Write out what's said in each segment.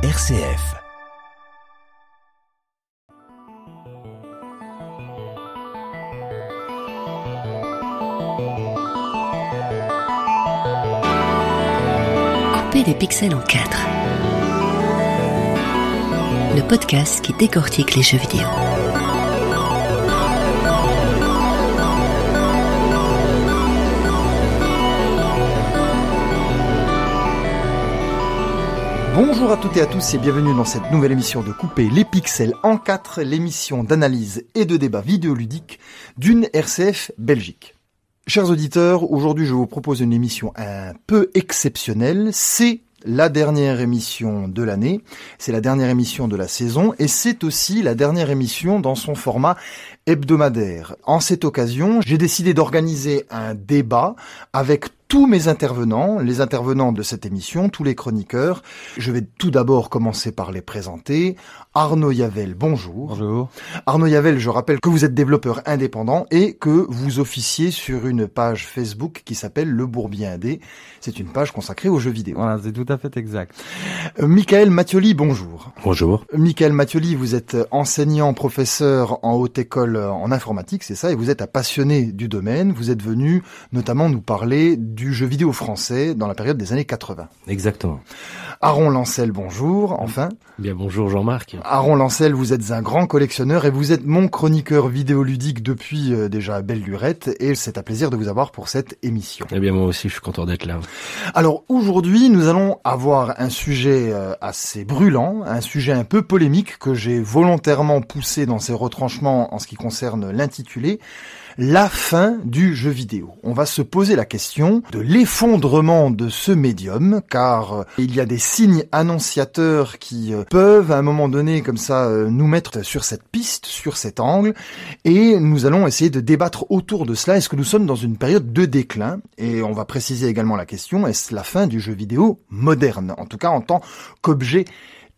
RCF. Couper les pixels en quatre. Le podcast qui décortique les jeux vidéo. Bonjour à toutes et à tous et bienvenue dans cette nouvelle émission de Couper les pixels en 4, l'émission d'analyse et de débat vidéoludique d'une RCF Belgique. Chers auditeurs, aujourd'hui je vous propose une émission un peu exceptionnelle. C'est la dernière émission de l'année, c'est la dernière émission de la saison et c'est aussi la dernière émission dans son format hebdomadaire. En cette occasion, j'ai décidé d'organiser un débat avec tous mes intervenants, les intervenants de cette émission, tous les chroniqueurs. Je vais tout d'abord commencer par les présenter. Arnaud Yavel, bonjour. Bonjour. Arnaud Yavel, je rappelle que vous êtes développeur indépendant et que vous officiez sur une page Facebook qui s'appelle Le Bourbier Indé. C'est une page consacrée aux jeux vidéo. Voilà, c'est tout à fait exact. Euh, Michael Mathioli, bonjour. Bonjour. Michael Mathioli, vous êtes enseignant, professeur en haute école en informatique, c'est ça, et vous êtes un passionné du domaine. Vous êtes venu notamment nous parler du jeu vidéo français dans la période des années 80. Exactement. Aaron Lancel, bonjour, enfin. Bien bonjour Jean-Marc. Aaron Lancel, vous êtes un grand collectionneur et vous êtes mon chroniqueur vidéoludique depuis euh, déjà belle lurette et c'est un plaisir de vous avoir pour cette émission. Eh bien moi aussi je suis content d'être là. Alors aujourd'hui nous allons avoir un sujet euh, assez brûlant, un sujet un peu polémique que j'ai volontairement poussé dans ses retranchements en ce qui concerne l'intitulé la fin du jeu vidéo. On va se poser la question de l'effondrement de ce médium, car euh, il y a des signes annonciateurs qui euh, peuvent à un moment donné comme ça euh, nous mettre sur cette piste, sur cet angle, et nous allons essayer de débattre autour de cela. Est-ce que nous sommes dans une période de déclin? Et on va préciser également la question, est-ce la fin du jeu vidéo moderne, en tout cas en tant qu'objet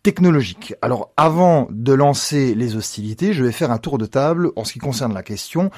technologique. Alors avant de lancer les hostilités, je vais faire un tour de table en ce qui concerne la question.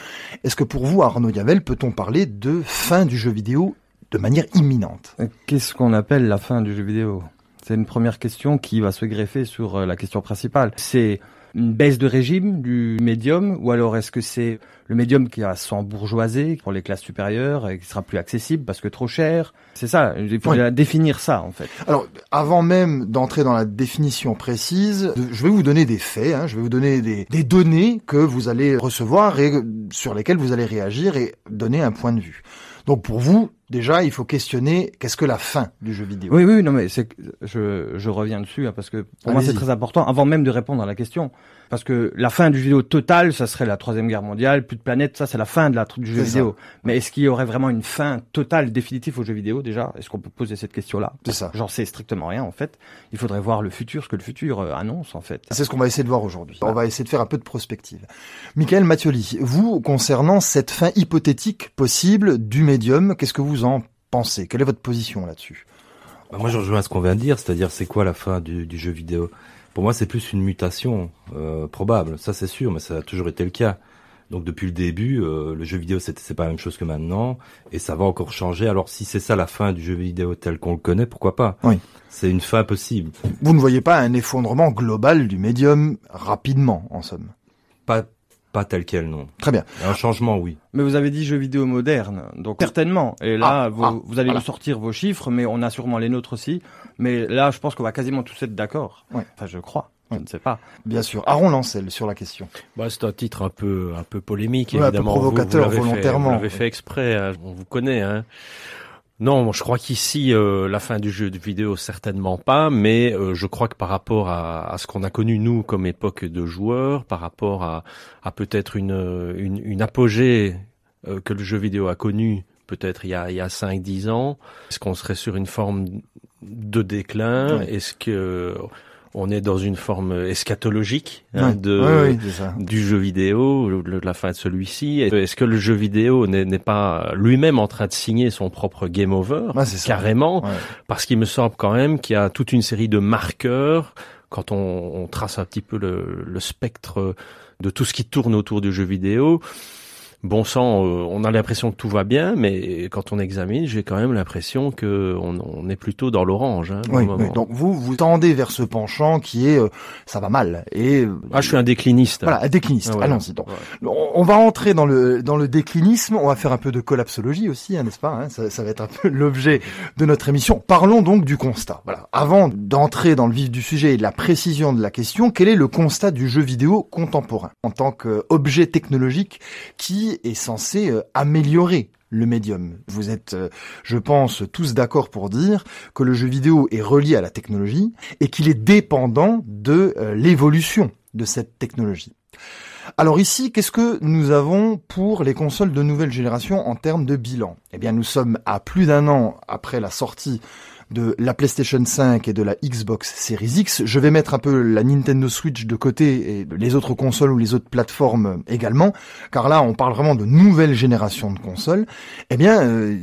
Est-ce que pour vous, Arnaud Yavel, peut-on parler de fin du jeu vidéo de manière imminente? Qu'est-ce qu'on appelle la fin du jeu vidéo? C'est une première question qui va se greffer sur euh, la question principale. C'est une baisse de régime du médium ou alors est-ce que c'est le médium qui va s'embourgeoiser pour les classes supérieures et qui sera plus accessible parce que trop cher? C'est ça, il faut Oui. définir ça en fait. Alors, avant même d'entrer dans la définition précise, je vais vous donner des faits, hein, je vais vous donner des, des données que vous allez recevoir et sur lesquelles vous allez réagir et donner un point de vue. Donc pour vous, déjà, il faut questionner qu'est-ce que la fin du jeu vidéo? Oui, oui, non, mais c'est, je, je reviens dessus hein, parce que pour moi c'est très important avant même de répondre à la question. Parce que la fin du jeu vidéo totale, ça serait la troisième guerre mondiale, plus de planètes, ça c'est la fin de la du jeu ça. vidéo. Mais est-ce qu'il y aurait vraiment une fin totale, définitive au jeu vidéo déjà? Est-ce qu'on peut poser cette question-là? C'est ça. J'en sais strictement rien en fait. Il faudrait voir le futur, ce que le futur euh, annonce en fait. C'est ce qu'on va essayer de voir aujourd'hui. On va essayer de faire un peu de prospective. Michael Mathioli, vous, concernant cette fin hypothétique possible du médium, qu'est-ce que vous en pensez? Quelle est votre position là-dessus? Bah, moi je rejoins à ce qu'on vient de dire, c'est-à-dire c'est quoi la fin du, du jeu vidéo? Pour moi c'est plus une mutation euh, probable, ça c'est sûr, mais ça a toujours été le cas. Donc depuis le début, euh, le jeu vidéo c'est pas la même chose que maintenant, et ça va encore changer. Alors si c'est ça la fin du jeu vidéo tel qu'on le connaît, pourquoi pas? Oui. C'est une fin possible. Vous ne voyez pas un effondrement global du médium rapidement, en somme? Pas pas tel quel non. Très bien. Un changement oui. Mais vous avez dit jeu vidéo moderne, donc certainement. Et là, Ah, vous, ah, vous allez voilà. nous sortir vos chiffres, mais on a sûrement les nôtres aussi. Mais là, je pense qu'on va quasiment tous être d'accord. Ouais. Enfin, je crois. Je ne sais pas. Bien sûr. Aaron Lancel sur la question. Bah, c'est un titre un peu un peu polémique Ouais, un peu évidemment. provocateur, vous, vous l'avez fait- volontairement. Vous l'avez fait exprès, hein, on vous connaît. Hein. Non, je crois qu'ici euh, la fin du jeu de vidéo certainement pas, mais euh, je crois que par rapport à, à ce qu'on a connu nous comme époque de joueurs, par rapport à, à peut-être une, une une apogée euh, que le jeu vidéo a connu peut-être il y a il y a cinq dix ans, est-ce qu'on serait sur une forme de déclin? Ouais. Est-ce que on est dans une forme eschatologique hein, Ouais. de Ouais, ouais, du jeu vidéo, le- la fin de celui-ci. Est-ce que le jeu vidéo n'est pas lui-même en train de signer son propre game over? Carrément. Parce qu'il me semble quand même qu'il y a toute une série de marqueurs quand on, on trace un petit peu le, le spectre de tout ce qui tourne autour du jeu vidéo. Bon sang, euh, on a l'impression que tout va bien, mais quand on examine, j'ai quand même l'impression que on, on, est plutôt dans l'orange. Hein, oui, oui, donc vous vous tendez vers ce penchant qui est euh, ça va mal et ah je suis un décliniste. Voilà, un décliniste. Ah, Allons-y. Donc, on va entrer dans le dans le déclinisme. On va faire un peu de collapsologie aussi, hein, n'est-ce pas hein ça, ça, va être un peu l'objet de notre émission. Parlons donc du constat. Voilà. Avant d'entrer dans le vif du sujet et de la précision de la question, quel est le constat du jeu vidéo contemporain en tant qu'objet technologique qui est censé euh, améliorer le médium. Vous êtes, euh, je pense, tous d'accord pour dire que le jeu vidéo est relié à la technologie et qu'il est dépendant de euh, l'évolution de cette technologie. Alors ici, qu'est-ce que nous avons pour les consoles de nouvelle génération en termes de bilan? Eh bien, nous sommes à plus d'un an après la sortie de la PlayStation 5 et de la Xbox Series X. Je vais mettre un peu la Nintendo Switch de côté et les autres consoles ou les autres plateformes également, car là on parle vraiment de nouvelle génération de consoles. Eh bien, euh,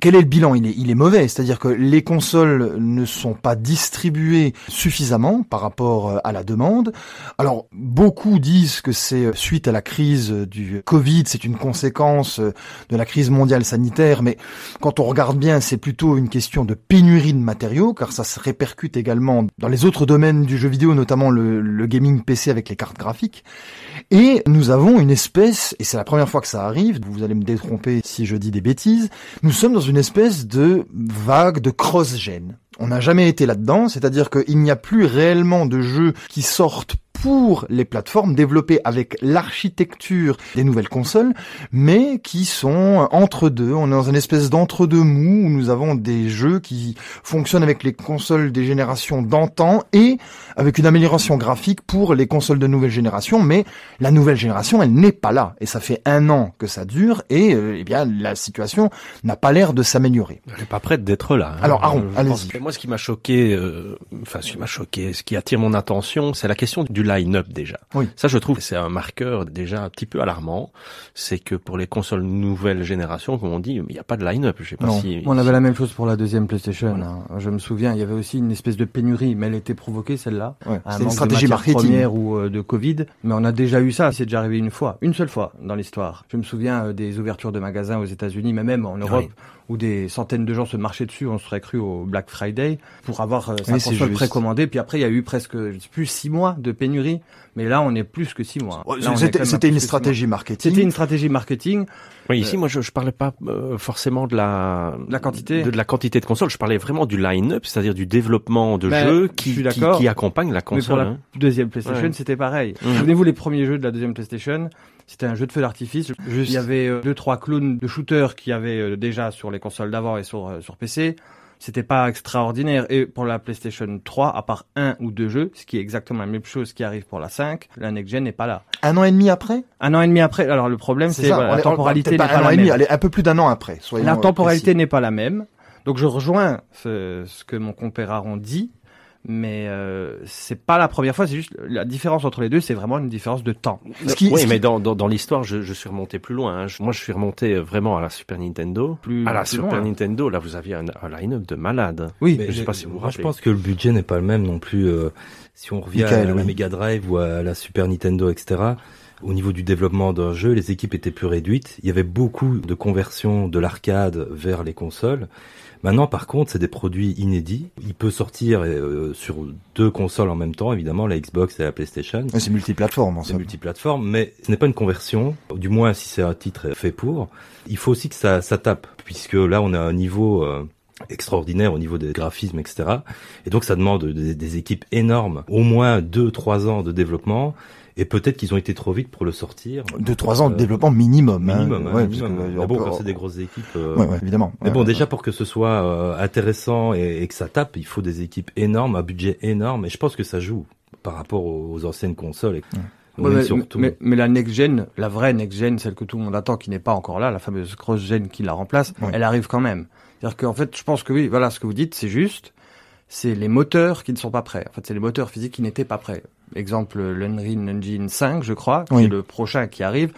quel est le bilan? Il est, mauvais, c'est-à-dire que les consoles ne sont pas distribuées suffisamment par rapport euh, à la demande. Alors beaucoup disent que c'est euh, suite à la crise du Covid, c'est une conséquence de la crise mondiale sanitaire, mais quand on regarde bien, c'est plutôt une question de pénurie de matériaux, car ça se répercute également dans les autres domaines du jeu vidéo, notamment le, gaming PC avec les cartes graphiques. Et nous avons une espèce, et c'est la première fois que ça arrive, vous allez me détromper si je dis des bêtises, nous sommes dans une espèce de vague de cross-gen. On n'a jamais été là-dedans, c'est-à-dire qu'il n'y a plus réellement de jeux qui sortent pour les plateformes développées avec l'architecture des nouvelles consoles, mais qui sont entre deux. On est dans une espèce d'entre-deux mou où nous avons des jeux qui fonctionnent avec les consoles des générations d'antan et avec une amélioration graphique pour les consoles de nouvelle génération, mais la nouvelle génération, elle n'est pas là. Et ça fait un an que ça dure et euh, eh bien la situation n'a pas l'air de s'améliorer. Elle n'est pas prête d'être là. Hein. Alors Aaron, allez-y. Moi, ce qui m'a choqué, euh, enfin ce qui m'a choqué, ce qui attire mon attention, c'est la question du line-up déjà. Oui. Ça, je trouve, c'est un marqueur déjà un petit peu alarmant. C'est que pour les consoles nouvelle génération, comme on dit, il n'y a pas de line-up. Je sais pas si. On avait la même chose pour la deuxième PlayStation. Hein. Je me souviens, il y avait aussi une espèce de pénurie, mais elle était provoquée celle-là. Ouais. C'est une stratégie marketing première ou euh, de Covid. Mais on a déjà eu ça. C'est déjà arrivé une fois, une seule fois dans l'histoire. Je me souviens euh, des ouvertures de magasins aux États-Unis, mais même en Europe où des centaines de gens se marchaient dessus, on serait cru au Black Friday pour avoir euh, sa console précommandée. Puis après, il y a eu presque plus six mois de pénurie, mais là, on est plus que six mois. C'était une stratégie marketing. C'était une stratégie marketing. Oui, ici, euh, moi, je, je parlais pas euh, forcément de la, la quantité, de, de, la quantité de consoles. Je parlais vraiment du line-up, c'est-à-dire du développement de ben, jeux qui, qui, qui, accompagne la console. Mais pour la hein. deuxième PlayStation, c'était pareil. Mmh. Souvenez-vous les premiers jeux de la deuxième PlayStation. C'était un jeu de feu d'artifice. Il y avait euh, deux trois clones de shooters qui avaient euh, déjà sur les consoles d'avant et sur euh, sur PC. C'était pas extraordinaire. Et pour la PlayStation 3, à part un ou deux jeux, ce qui est exactement la même chose qui arrive pour la 5, la next gen n'est pas là. Un an et demi après? Un an et demi après. Alors le problème, c'est voilà, la temporalité n'est pas, un la an même. Et demi, un peu plus d'un an après. La temporalité n'est pas la même. Donc je rejoins ce, ce que mon compère Aaron dit mais euh, c'est pas la première fois. C'est juste la différence entre les deux, c'est vraiment une différence de temps. oui, mais dans, dans, dans l'histoire, je, je, suis remonté plus loin. Hein. Moi, je suis remonté vraiment à la Super Nintendo. Plus, à la Super Nintendo, là, vous aviez un, un line-up de malade. Oui, mais je sais pas si vous moi, je pense que le budget n'est pas le même non plus. Euh, si on revient à la Mega Drive ou à la Super Nintendo, etc. Au niveau du développement d'un jeu, les équipes étaient plus réduites. Il y avait beaucoup de conversions de l'arcade vers les consoles. Maintenant, par contre, c'est des produits inédits. Il peut sortir euh, sur deux consoles en même temps, évidemment, la Xbox et la PlayStation. C'est multiplateforme, en C'est multiplateforme, mais ce n'est pas une conversion, du moins si c'est un titre fait pour. Il faut aussi que ça, ça tape, puisque là, on a un niveau... Euh, extraordinaire au niveau des graphismes, etc. Et donc ça demande des, des équipes énormes, au moins deux, trois ans de développement. Et peut-être qu'ils ont été trop vite pour le sortir. De trois ans de euh, développement minimum. Hein. Minimum, hein, ouais, minimum. Que, mais bon, quand c'est des grosses équipes. Euh... Ouais, ouais, évidemment. Mais bon, déjà pour que ce soit euh, intéressant et, et, que ça tape, il faut des équipes énormes, un budget énorme. Et je pense que ça joue par rapport aux, anciennes consoles. Et, mais, surtout... mais, mais, la next gen, la vraie next gen, celle que tout le monde attend, qui n'est pas encore là, la fameuse cross gen qui la remplace, elle arrive quand même. C'est-à-dire qu'en fait, je pense que oui, voilà, ce que vous dites, c'est juste. C'est les moteurs qui ne sont pas prêts. En fait, c'est les moteurs physiques qui n'étaient pas prêts exemple l'Unreal Engine 5, je crois, Oui. qui est le prochain qui arrive.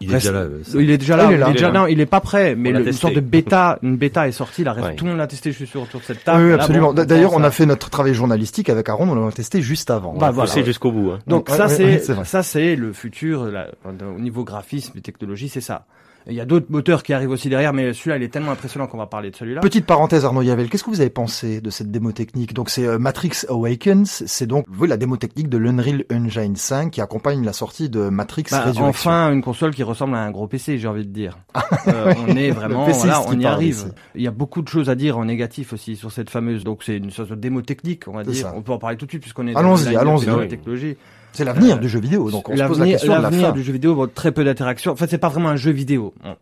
Il est déjà là. euh, ça. Il est déjà Ah, là, il est il est là. déjà non, il est pas prêt, mais le- une sorte de bêta, une bêta est sortie, là, reste- Ouais. tout le monde l'a testé, je suis sûr, autour de cette table. Oui, absolument. bon, D'ailleurs, on a fait notre travail journalistique avec Aaron, on l'a testé juste avant. Bah, voilà. Poussé jusqu'au bout. Hein. Donc Ouais, ça ouais, c'est c'est ça c'est le futur là, au niveau graphisme et technologie, c'est ça. Il y a d'autres moteurs qui arrivent aussi derrière, mais celui-là il est tellement impressionnant qu'on va parler de celui-là. Petite parenthèse, Arnaud Yavel, qu'est-ce que vous avez pensé de cette démo technique? Donc c'est euh, Matrix Awakens, c'est donc vous, la démo technique de l'Unreal Engine 5 qui accompagne la sortie de Matrix Bah, Resurrection. enfin une console qui ressemble à un gros PC, j'ai envie de dire. Euh, on est vraiment, voilà, on y arrive. ici. Il y a beaucoup de choses à dire en négatif aussi sur cette fameuse. Donc c'est une sorte de démo technique, on va dire. ça. On peut en parler tout de suite puisqu'on est. Allons-y, dans la Oui. technologie. C'est l'avenir Euh, du jeu vidéo, donc on se pose la L'avenir question de la fin. du jeu vidéo, bon, très peu d'interaction. En fait, c'est pas vraiment un jeu vidéo. Bon.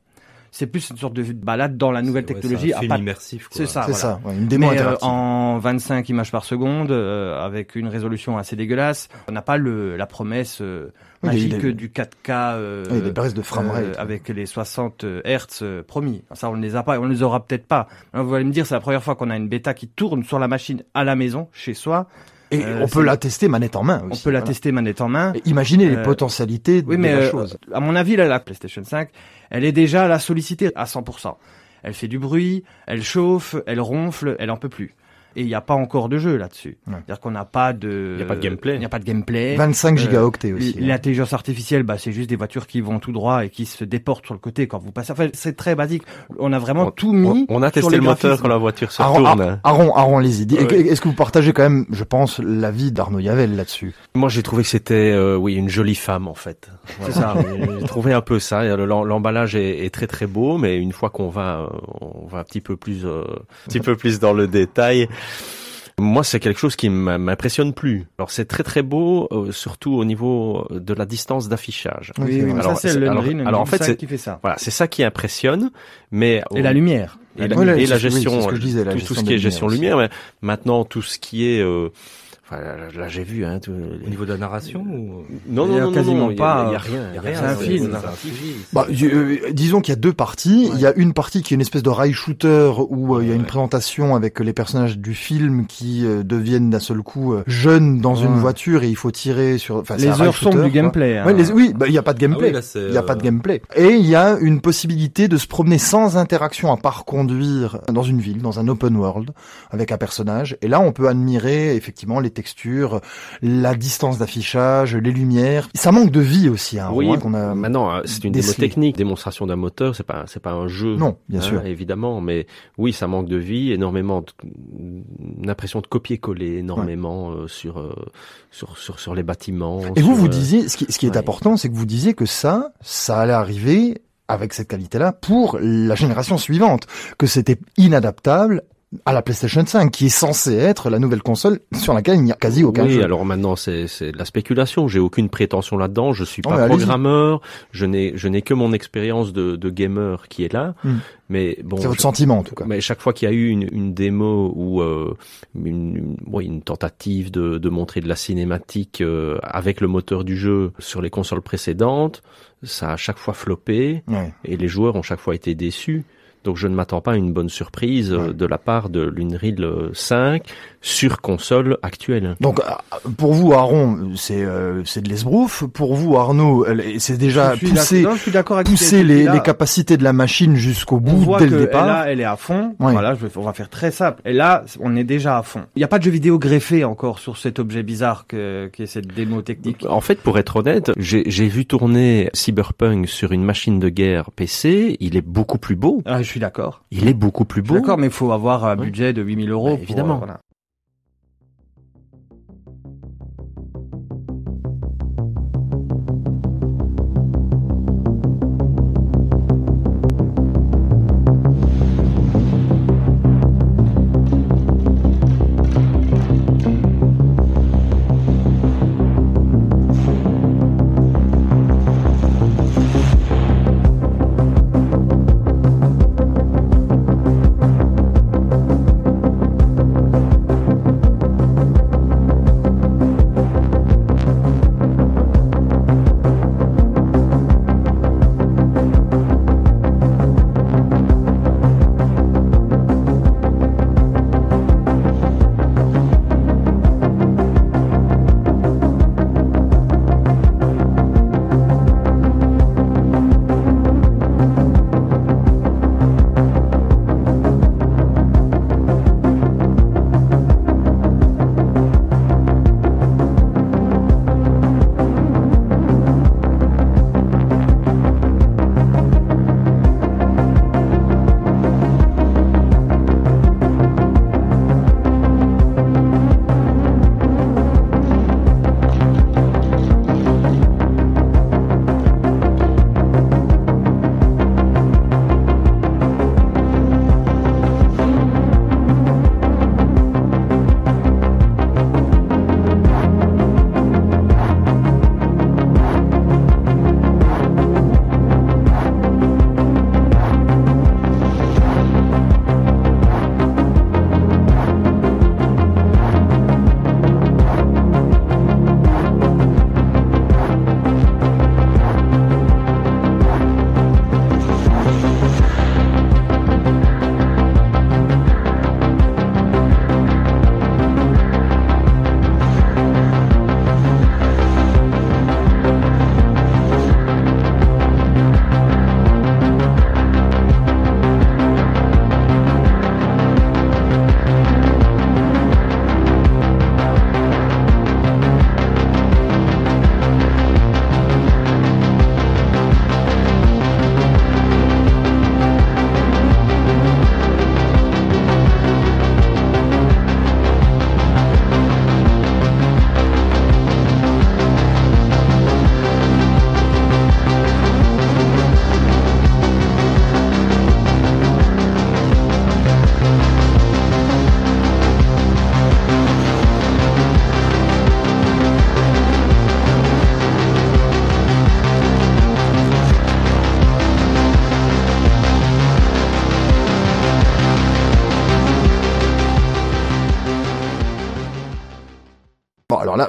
C'est plus une sorte de balade dans la nouvelle C'est- ouais, technologie. c'est un à film pas- immersif. C'est ça. C'est voilà. ça, ouais, une démo Mais, euh, interactive. en 25 images par seconde, euh, avec une résolution assez dégueulasse. On n'a pas le, la promesse euh, Oui, il y a eu magique des- du 4K euh, Oui, des baisses de framerate. euh, avec les 60 Hertz euh, promis. Ça, on ne les a pas, et on ne les aura peut-être pas. Alors, vous allez me dire, c'est la première fois qu'on a une bêta qui tourne sur la machine à la maison, chez soi. Et euh, on peut la tester manette en main aussi. on peut la voilà. tester manette en main. Et Imaginez les Euh, potentialités Oui, de mais la euh, chose. à mon avis, là, la PlayStation 5, elle est déjà la sollicitée à 100%. Elle fait du bruit, elle chauffe, elle ronfle, elle en peut plus. Et il n'y a pas encore de jeu là-dessus. Ouais. C'est-à-dire qu'on n'a pas de... Il y a pas de gameplay. Il n'y a pas de gameplay. 25 euh, gigaoctets aussi. hein. L'intelligence artificielle, bah, c'est juste des voitures qui vont tout droit et qui se déportent sur le côté quand vous passez. Enfin, c'est très basique. On a vraiment On- tout mis. On, on a sur testé les le moteur quand la voiture se Aaron, retourne. Aaron, Aaron, Aaron, allez-y. Dis- Ouais. Est-ce que vous partagez quand même, je pense, l'avis d'Arnaud Yavel là-dessus? Moi, j'ai trouvé que c'était, euh, oui, une jolie femme en fait. C'est ça. J'ai trouvé un peu ça. Le- L'emballage est, est très très beau, mais une fois qu'on va, euh, on va un petit peu plus, euh, un petit peu plus dans le détail. Moi, c'est quelque chose qui m'impressionne plus. Alors, c'est très très beau, euh, surtout au niveau de la distance d'affichage. Oui, Oui, Alors, ça, c'est c'est- le alors- en fait, 5 c'est- qui fait ça. Voilà, c'est ça qui impressionne, mais Et la lumière. et la, et oui, gestion, c'est ce que je disais, la tout, gestion tout ce qui est gestion aussi. lumière. Mais maintenant, tout ce qui est, euh, enfin, là, là, j'ai vu, hein, tout- Au niveau de la narration ou... non, Il non, non, non, quasiment non, pas, il y a rien, a rien. c'est un film. Bah, euh, disons qu'il y a deux parties. Il y a une partie qui est une espèce de rail shooter où euh, il y a une Ouais. présentation avec les personnages du film qui euh, deviennent d'un seul coup euh, jeunes dans une Ouais. voiture et il faut tirer sur. Enfin, Les heures sombres shooter, du gameplay. hein. Ouais, les- oui, bah, il n'y a pas de Ah gameplay. oui, là, c'est, Il n'y a pas de euh, gameplay. Et il y a une possibilité de se promener sans interaction à part conduire dans une ville, dans un open world, avec un personnage. Et là, on peut admirer effectivement les textures, la distance d'affichage, les lumières. Ça manque de vie aussi, hein, Oui, qu'on a. Maintenant, euh, c'est une démo technique, démonstration d'un moteur, c'est pas, c'est pas un jeu. Non, bien hein, sûr. évidemment, mais oui, ça manque de vie, énormément, une impression de copier-coller, énormément euh, sur, euh, sur, sur, sur les bâtiments. Et vous, sur, vous euh, disiez, ce qui, ce qui est ouais. important, c'est que vous disiez que ça, ça allait arriver avec cette qualité-là pour la génération suivante, que c'était inadaptable à la PlayStation 5, qui est censée être la nouvelle console sur laquelle il n'y a quasi aucun oui, jeu. alors maintenant c'est de la spéculation. J'ai aucune prétention là-dedans. Je suis pas programmeur. Je n'ai je n'ai que mon expérience de, de gamer qui est là. Hmm. Mais bon, c'est votre je- sentiment, en tout cas. Mais chaque fois qu'il y a eu une, une démo ou euh, une, une- tentative de, de montrer de la cinématique euh, avec le moteur du jeu sur les consoles précédentes, ça a à chaque fois floppé Ouais. et les joueurs ont chaque fois été déçus. Donc je ne m'attends pas à une bonne surprise euh, Ouais. de la part de l'Unreal 5 sur console actuelle. Donc, euh, pour vous, Aaron, c'est euh, c'est de l'esbrouf. Pour vous, Arnaud, c'est déjà pousser, pousser les, les capacités de la machine jusqu'au On bout voit dès que le départ. Là, elle est à fond. Ouais. Voilà, je vais, on va faire très simple. Et là, on est déjà à fond. Il n'y a pas de jeu vidéo greffé encore sur cet objet bizarre que, qui est cette démo technique. En fait, pour être honnête, j'ai j'ai vu tourner Cyberpunk sur une machine de guerre PC. Il est beaucoup plus beau. Ah, je suis d'accord. Il est beaucoup plus beau. D'accord, mais il faut avoir un budget de 8000 euros. Bah, pour, évidemment. euh, voilà.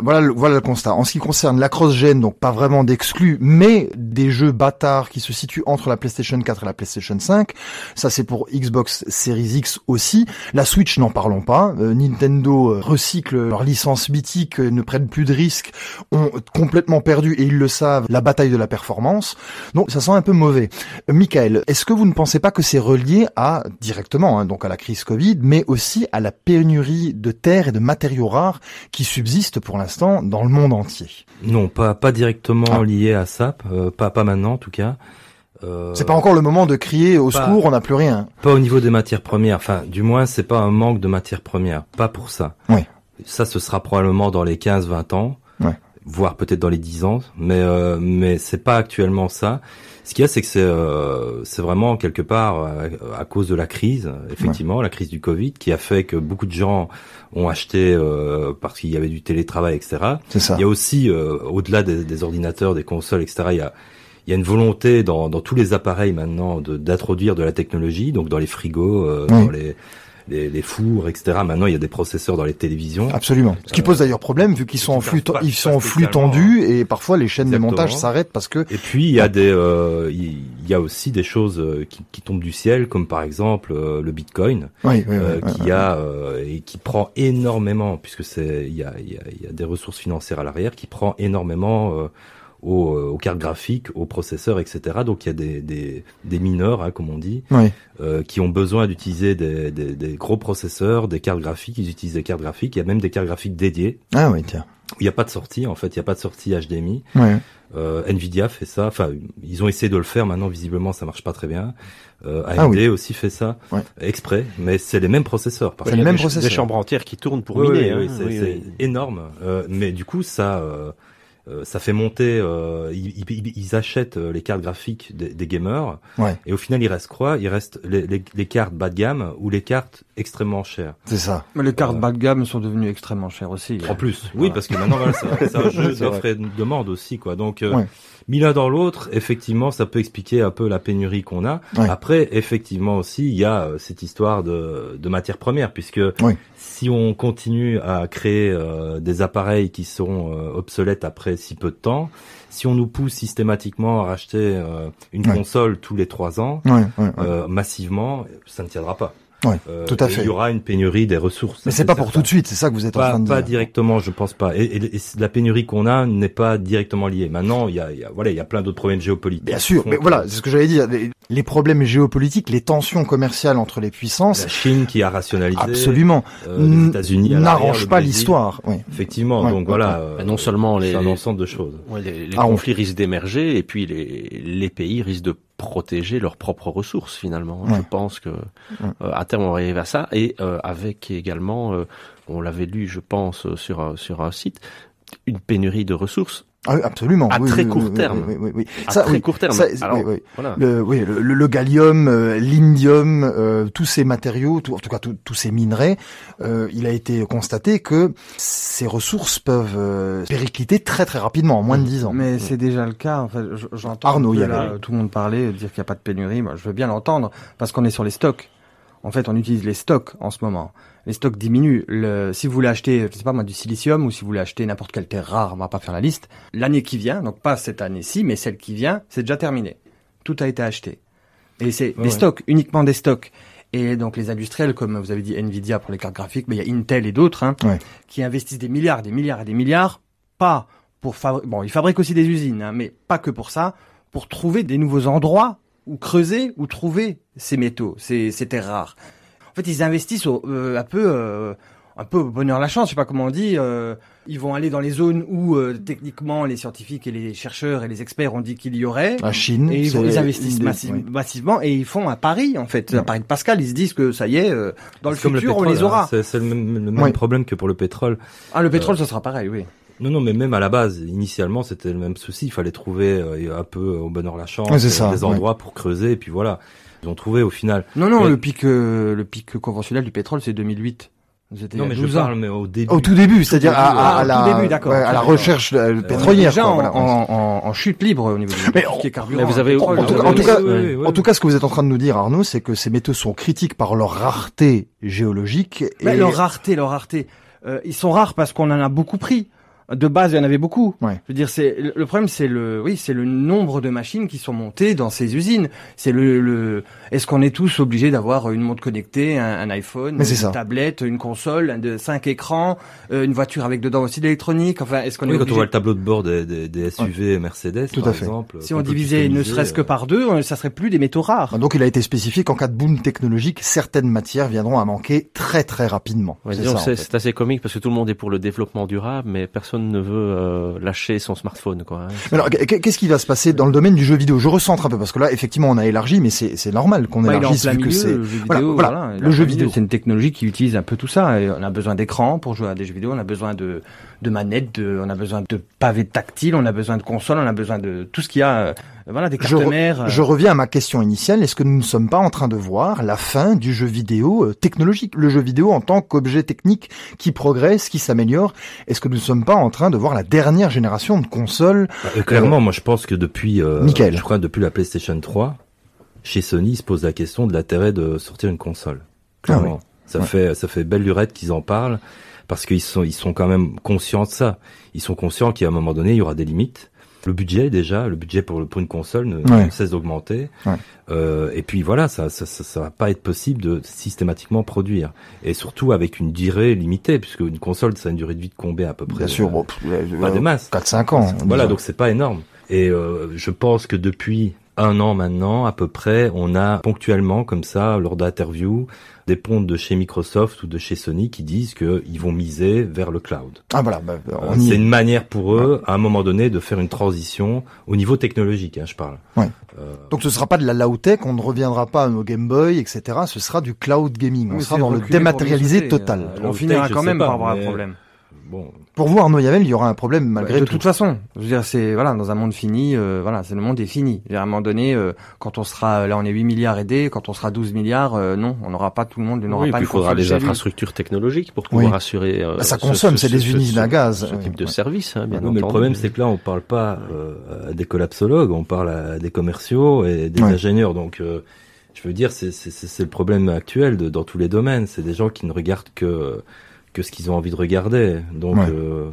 Voilà, le- constat. En ce qui concerne la cross-gen, donc pas vraiment d'exclus, mais des jeux bâtards qui se situent entre la PlayStation 4 et la PlayStation 5. Ça, c'est pour Xbox Series X aussi. La Switch, n'en parlons pas. Euh, Nintendo euh, recycle leur licence mythique, euh, ne prennent plus de risques, ont complètement perdu, et ils le savent, la bataille de la performance. Donc, ça sent un peu mauvais. Euh, Michael, est-ce que vous ne pensez pas que c'est relié à, directement, hein, donc à la crise Covid, mais aussi à la pénurie de terres et de matériaux rares qui subsistent pour l'instant dans le monde entier? Non, pas pas directement Ah. lié à ça, euh, pas pas maintenant en tout cas. Euh, C'est pas encore le moment de crier au pas- secours, on n'a plus rien. Pas au niveau des matières premières. Enfin, du moins, c'est pas un manque de matières premières. Pas pour ça. Oui. Ça, ce sera probablement dans les 15-20 ans. Ouais. Voire peut-être dans les 10 ans. Mais, euh, mais c'est pas actuellement ça. Ce qu'il y a, c'est que c'est, euh, c'est vraiment quelque part euh, à cause de la crise, effectivement, la crise du Covid, qui a fait que beaucoup de gens ont acheté euh, parce qu'il y avait du télétravail, etc. Ça. Il y a aussi, euh, au-delà des, des ordinateurs, des consoles, etc., il y a, il y a une volonté dans, dans tous les appareils maintenant de- d'introduire de la technologie, donc dans les frigos, euh, Oui. dans les, les, les fours, etc. Maintenant, il y a des processeurs dans les télévisions. Absolument. Ce qui pose d'ailleurs problème vu qu'ils sont en flux, pas- ils sont en flux tendus et parfois les chaînes Exactement. de montage s'arrêtent parce que Et puis il y a des, euh, il y a aussi des choses euh, qui, qui tombent du ciel, comme par exemple euh, le Bitcoin, oui, oui, euh, oui, qui a euh, et qui prend énormément, puisque c'est il y a, il y, a, y a des ressources financières à l'arrière, qui prend énormément euh, aux, aux cartes graphiques, aux processeurs, etc. Donc il y a des, des, des mineurs, hein, comme on dit, oui. euh, qui ont besoin d'utiliser des, des, des gros processeurs, des cartes graphiques. Ils utilisent des cartes graphiques. Il y a même des cartes graphiques dédiées. Ah oui, tiens. où Il n'y a pas de sortie, en fait, il n'y a pas de sortie HDMI. Ouais. Euh, Nvidia fait ça. Enfin, ils ont essayé de le faire. Maintenant, visiblement, ça marche pas très bien. Euh, AMD Ah oui. aussi fait ça Ouais. exprès, mais c'est les mêmes processeurs. par C'est les mêmes processeurs. Des chambres entières qui tournent pour Oui, miner. oui, oui, hein. c'est Oui, c'est oui. énorme. Euh, mais du coup, ça, euh, euh, ça fait monter. euh, ils, ils- ils achètent euh, les cartes graphiques des, des gamers, Ouais. et au final, il reste quoi? Il reste les, les- les cartes bas de gamme ou les cartes extrêmement chères. C'est ça. Mais les cartes Euh, bas de gamme sont devenues extrêmement chères aussi. En plus, oui, Voilà. parce que maintenant, voilà, c'est c'est un jeu d'offre et de demande aussi, quoi. Donc, euh, Ouais. Mis l'un dans l'autre, effectivement, ça peut expliquer un peu la pénurie qu'on a. Ouais. Après, effectivement aussi, il y a euh, cette histoire de, de matières premières, puisque si on continue à créer euh, des appareils qui seront euh, obsolètes après si peu de temps, si on nous pousse systématiquement à racheter euh, une Ouais. console tous les trois ans, massivement, ça ne tiendra pas. Ouais, Euh, tout à fait. Il y aura une pénurie des ressources. Mais c'est pas pour tout de suite, c'est ça que vous êtes en Pas, train de pas dire. directement, je pense pas. Et, et- et la pénurie qu'on a n'est pas directement liée. Maintenant, il y a, il y a- voilà, il y a plein d'autres problèmes géopolitiques. Bien sûr, mais voilà, c'est ce que j'allais dire. Les, problèmes géopolitiques, les tensions commerciales entre les puissances, La Chine qui a rationalisé. absolument, euh, les États-Unis le pas l'histoire. Oui. Effectivement, Ouais, donc ouais, voilà. ouais. euh, non seulement les- c'est un ensemble de choses. Ouais, les les Ah, on- conflits risquent d'émerger et puis les, les pays risquent de protéger leurs propres ressources finalement. Ouais. Je pense que euh, à terme on va arriver à ça et euh, avec également, euh, on l'avait lu, je pense, euh, sur sur un site, une pénurie de ressources Ah oui, absolument. À oui, très oui, court oui, terme. Oui, oui, oui. à Ça, très oui, court terme. ça, Alors, oui, oui. voilà. Le, oui, le, le- le gallium, euh, l'indium, euh, tous ces matériaux, tout- en tout cas tout- tous ces minerais, euh, il a été constaté que ces ressources peuvent euh, péricliter très très rapidement, en moins de 10 ans. Mais c'est déjà le cas. En fait, je- j'entends Arnaud, que il y là, avait- tout le monde parler, dire qu'il n'y a pas de pénurie. Moi, je veux bien l'entendre parce qu'on est sur les stocks. En fait, on utilise les stocks en ce moment. Les stocks diminuent. Le, si vous voulez acheter, je sais pas moi, du silicium ou si vous voulez acheter n'importe quelle terre rare, on va pas faire la liste. L'année qui vient, donc pas cette année-ci, mais celle qui vient, c'est déjà terminé. Tout a été acheté. Et c'est des ouais. stocks, uniquement des stocks. Et donc les industriels, comme vous avez dit Nvidia pour les cartes graphiques, mais il y a Intel et d'autres, hein, Ouais. qui investissent des milliards, des milliards et des milliards, pas pour fabriquer. Bon, ils fabriquent aussi des usines, hein, mais pas que pour ça, pour trouver des nouveaux endroits où creuser, où trouver ces métaux, ces, ces terres rares. En fait, ils investissent au, euh, un peu, euh, un peu au bonheur la chance. Je sais pas comment on dit. euh, ils vont aller dans les zones où euh, techniquement les scientifiques et les chercheurs et les experts ont dit qu'il y aurait. La Chine, Et ils, vont- c'est ils investissent des- massi- oui. massivement et ils font un pari en fait, un pari de Pascal. Ils se disent que ça y est, euh, dans le futur on les aura. hein. C'est le même, le même Ouais. problème que pour le pétrole. Ah le pétrole, ça sera pareil, oui. Non, non, mais même à la base, initialement, c'était le même souci. Il fallait trouver euh, un peu au bonheur la chance, Ouais, euh, ça, des endroits pour creuser, et puis voilà. Ils ont trouvé au final. Non non, Mais- le pic, euh, le pic conventionnel du pétrole c'est 2008. C'était il y Non, mais je 12 ans. parle, mais au début. Au tout début, c'est-à-dire à, à- à ah, au la, tout début, d'accord, ouais, à la recherche euh, est pétrolière. déjà quoi, en, voilà. en, en- en chute libre au niveau de Mais qui est carburant. mais vous avez- pétrole, En tout, vous cas- en avez- tout cas, oui, oui, oui. en tout cas, ce que vous êtes en train de nous dire, Arnaud, c'est que ces métaux sont critiques par leur rareté géologique. Mais leur rareté, leur rareté. euh, ils sont rares parce qu'on en a beaucoup pris. De base, il y en avait beaucoup. Ouais. Je veux dire, c'est le problème, c'est le, oui, c'est le nombre de machines qui sont montées dans ces usines. C'est le, le est-ce qu'on est tous obligés d'avoir une montre connectée, un, un iPhone, Mais une ça. tablette, une console, un de cinq écrans, euh, une voiture avec dedans aussi de l'électronique? Enfin, est-ce qu'on Oui, est quand on obligé voit le tableau de bord des, des, des SUV Mercedes, Tout par à fait. exemple. Si on divisait ne serait-ce que euh, par deux, euh, ça serait plus des métaux rares. Donc il a été spécifié qu'en cas de boom technologique, certaines matières viendront à manquer très très rapidement. Ouais, en fait. c'est assez comique parce que tout le monde est pour le développement durable, mais personne ne veut euh, lâcher son smartphone. Quoi, hein. Alors, qu- qu'est-ce qui va se passer dans le domaine du jeu vidéo? Je recentre un peu parce que là, effectivement, on a élargi, mais c'est c'est normal qu'on Bah, élargisse plein vu que milieu, c'est. le jeu vidéo. voilà, voilà, le jeu vidéo. C'est une technologie qui utilise un peu tout ça. Et on a besoin d'écran pour jouer à des jeux vidéo. On a besoin de, de manettes, de, on a besoin de pavés tactiles, on a besoin de consoles, on a besoin de tout ce qu'il y a. voilà, des Je, re- euh. je reviens à ma question initiale. Est-ce que nous ne sommes pas en train de voir la fin du jeu vidéo euh, technologique Le jeu vidéo en tant qu'objet technique qui progresse, qui s'améliore? Est-ce que nous ne sommes pas en train de voir la dernière génération de consoles Euh, clairement, moi je pense que depuis, euh, Nickel. je crois depuis la PlayStation 3, chez Sony, ils se posent la question de l'intérêt de sortir une console. Clairement, ça Ouais. fait ça fait belle lurette qu'ils en parlent parce qu'ils sont ils sont quand même conscients de ça. Ils sont conscients qu'à un moment donné, il y aura des limites. Le budget déjà, le budget pour pour une console ne, Ouais. ne cesse d'augmenter. Ouais. Euh, et puis voilà, ça, ça ça ça va pas être possible de systématiquement produire et surtout avec une durée limitée puisque une console ça a une durée de vie de combien à peu près Bien sûr, euh, pas des masses. 4-5 ans. Voilà, donc c'est pas énorme. Et euh, je pense que depuis un an maintenant, à peu près, on a ponctuellement, comme ça, lors d'interviews, des pontes de chez Microsoft ou de chez Sony qui disent qu'ils vont miser vers le cloud. Ah voilà, bah, Euh, on y c'est est. une manière pour eux, à un moment donné, de faire une transition au niveau technologique, hein, je parle. Ouais. Euh, Donc ce sera pas de la low tech, on ne reviendra pas à nos Game Boy, etc. Ce sera du cloud gaming. On Oui, sera dans le dématérialisé total. Euh, On finira quand même pas, par avoir un problème. Bon, Pour vous, Arnaud Yavel, il y aura un problème malgré de tout. toute façon, je veux dire, c'est voilà, dans un monde fini, euh, voilà, c'est le monde est fini. Dire, À un moment donné, euh, quand on sera là, on est 8 milliards aidés, quand on sera 12 milliards, euh, non, on n'aura pas tout le monde, on n'aura Oui, pas il faudra des infrastructures technologiques pour pouvoir Oui. assurer. euh, Bah, ça ce- consomme, ce- c'est des ce- à gaz. Ce Oui, type de service, hein, bien entendu. mais le problème, c'est que là, on parle pas euh, à des collapsologues, on parle à des commerciaux et des Ouais. ingénieurs. Donc, euh, je veux dire, c'est c'est- c'est- c'est le problème actuel de, dans tous les domaines. C'est des gens qui ne regardent que que ce qu'ils ont envie de regarder. Donc, Ouais. euh,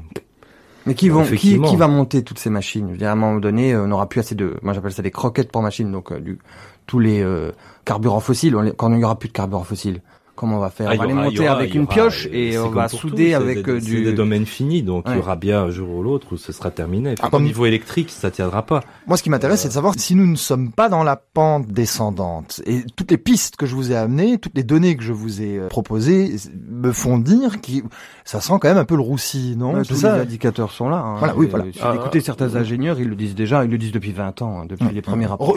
Mais qui vont, qui, qui va monter toutes ces machines? Je veux dire, à un moment donné, euh, on n'aura plus assez de, moi j'appelle ça des croquettes pour machines, donc euh, du, tous les euh, carburants fossiles. on les- quand il n'y aura plus de carburants fossiles, comment on va faire ah, On va les monter aura- avec une aura- pioche c'est et on va souder tout, avec des, euh, c'est du. des domaines finis. Donc, il y aura bien un jour ou l'autre où ce sera terminé. Puis, Ah, comme- Au niveau électrique, ça tiendra pas. Moi, ce qui m'intéresse, Euh, c'est de savoir si nous ne sommes pas dans la pente descendante. Et toutes les pistes que je vous ai amenées, toutes les données que je vous ai euh, proposées, me font dire que ça sent quand même un peu le roussi, non Ouais, tous ça les indicateurs sont là. hein. Voilà, oui, voilà. euh, Si Ah, écoutez ah, certains ingénieurs, ils le disent déjà, ils le disent depuis 20 ans, hein, depuis les premiers rapports.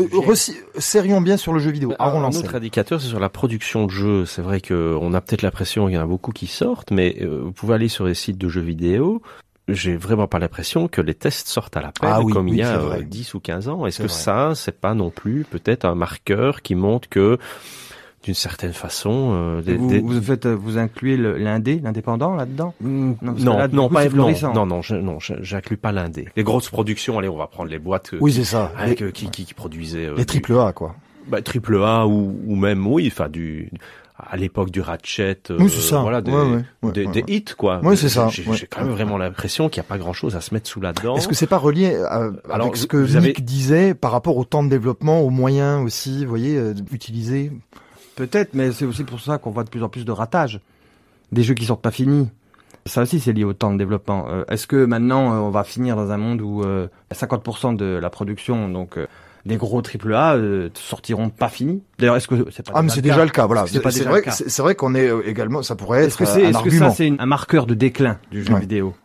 Serrions bien sur le jeu vidéo. Un, autre indicateur, c'est sur la production de jeux. C'est vrai que on a peut-être l'impression qu'il y en a beaucoup qui sortent, mais euh, vous pouvez aller sur les sites de jeux vidéo. J'ai vraiment pas l'impression que les tests sortent à la peine Ah oui, comme oui, il y a euh, 10 ou 15 ans. Est-ce que vrai. ça, c'est pas non plus peut-être un marqueur qui montre que d'une certaine façon, euh, des- vous, des- vous faites, euh, vous incluez l'indé, l'indépendant là-dedans? Non, non, là, du non, coup, pas non, non, non, je, non, je- j'inclus pas l'indé. Les grosses productions, allez, on va prendre les boîtes euh, Oui, c'est ça. hein, Les, que- qui, qui, qui produisaient euh, les triple A, quoi. bah, triple A ou, ou même oui, enfin du à l'époque du Ratchet, euh, Oui, c'est ça. voilà des, Ouais, ouais, ouais, des, ouais, des ouais. hits quoi. Oui, c'est ça. J'ai quand même vraiment l'impression qu'il n'y a pas grand chose à se mettre sous la dent. Est-ce que c'est pas relié à, Alors, avec ce que vous avez- Nick disait par rapport au temps de développement, aux moyens aussi, vous voyez, euh, utilisés? Peut-être, mais c'est aussi pour ça qu'on voit de plus en plus de ratages. Des jeux qui sortent pas finis. Ça aussi, c'est lié au temps de développement. Euh, Est-ce que maintenant, euh, on va finir dans un monde où euh, 50% de la production, donc des gros AAA, euh, sortiront pas finis D'ailleurs, est-ce que c'est pas Ah, mais c'est déjà le cas, voilà. Que c'est vrai, c'est qu'on est euh, également, ça pourrait être que euh, c'est, un est-ce que argument. ça c'est un marqueur de déclin du jeu Ouais. vidéo?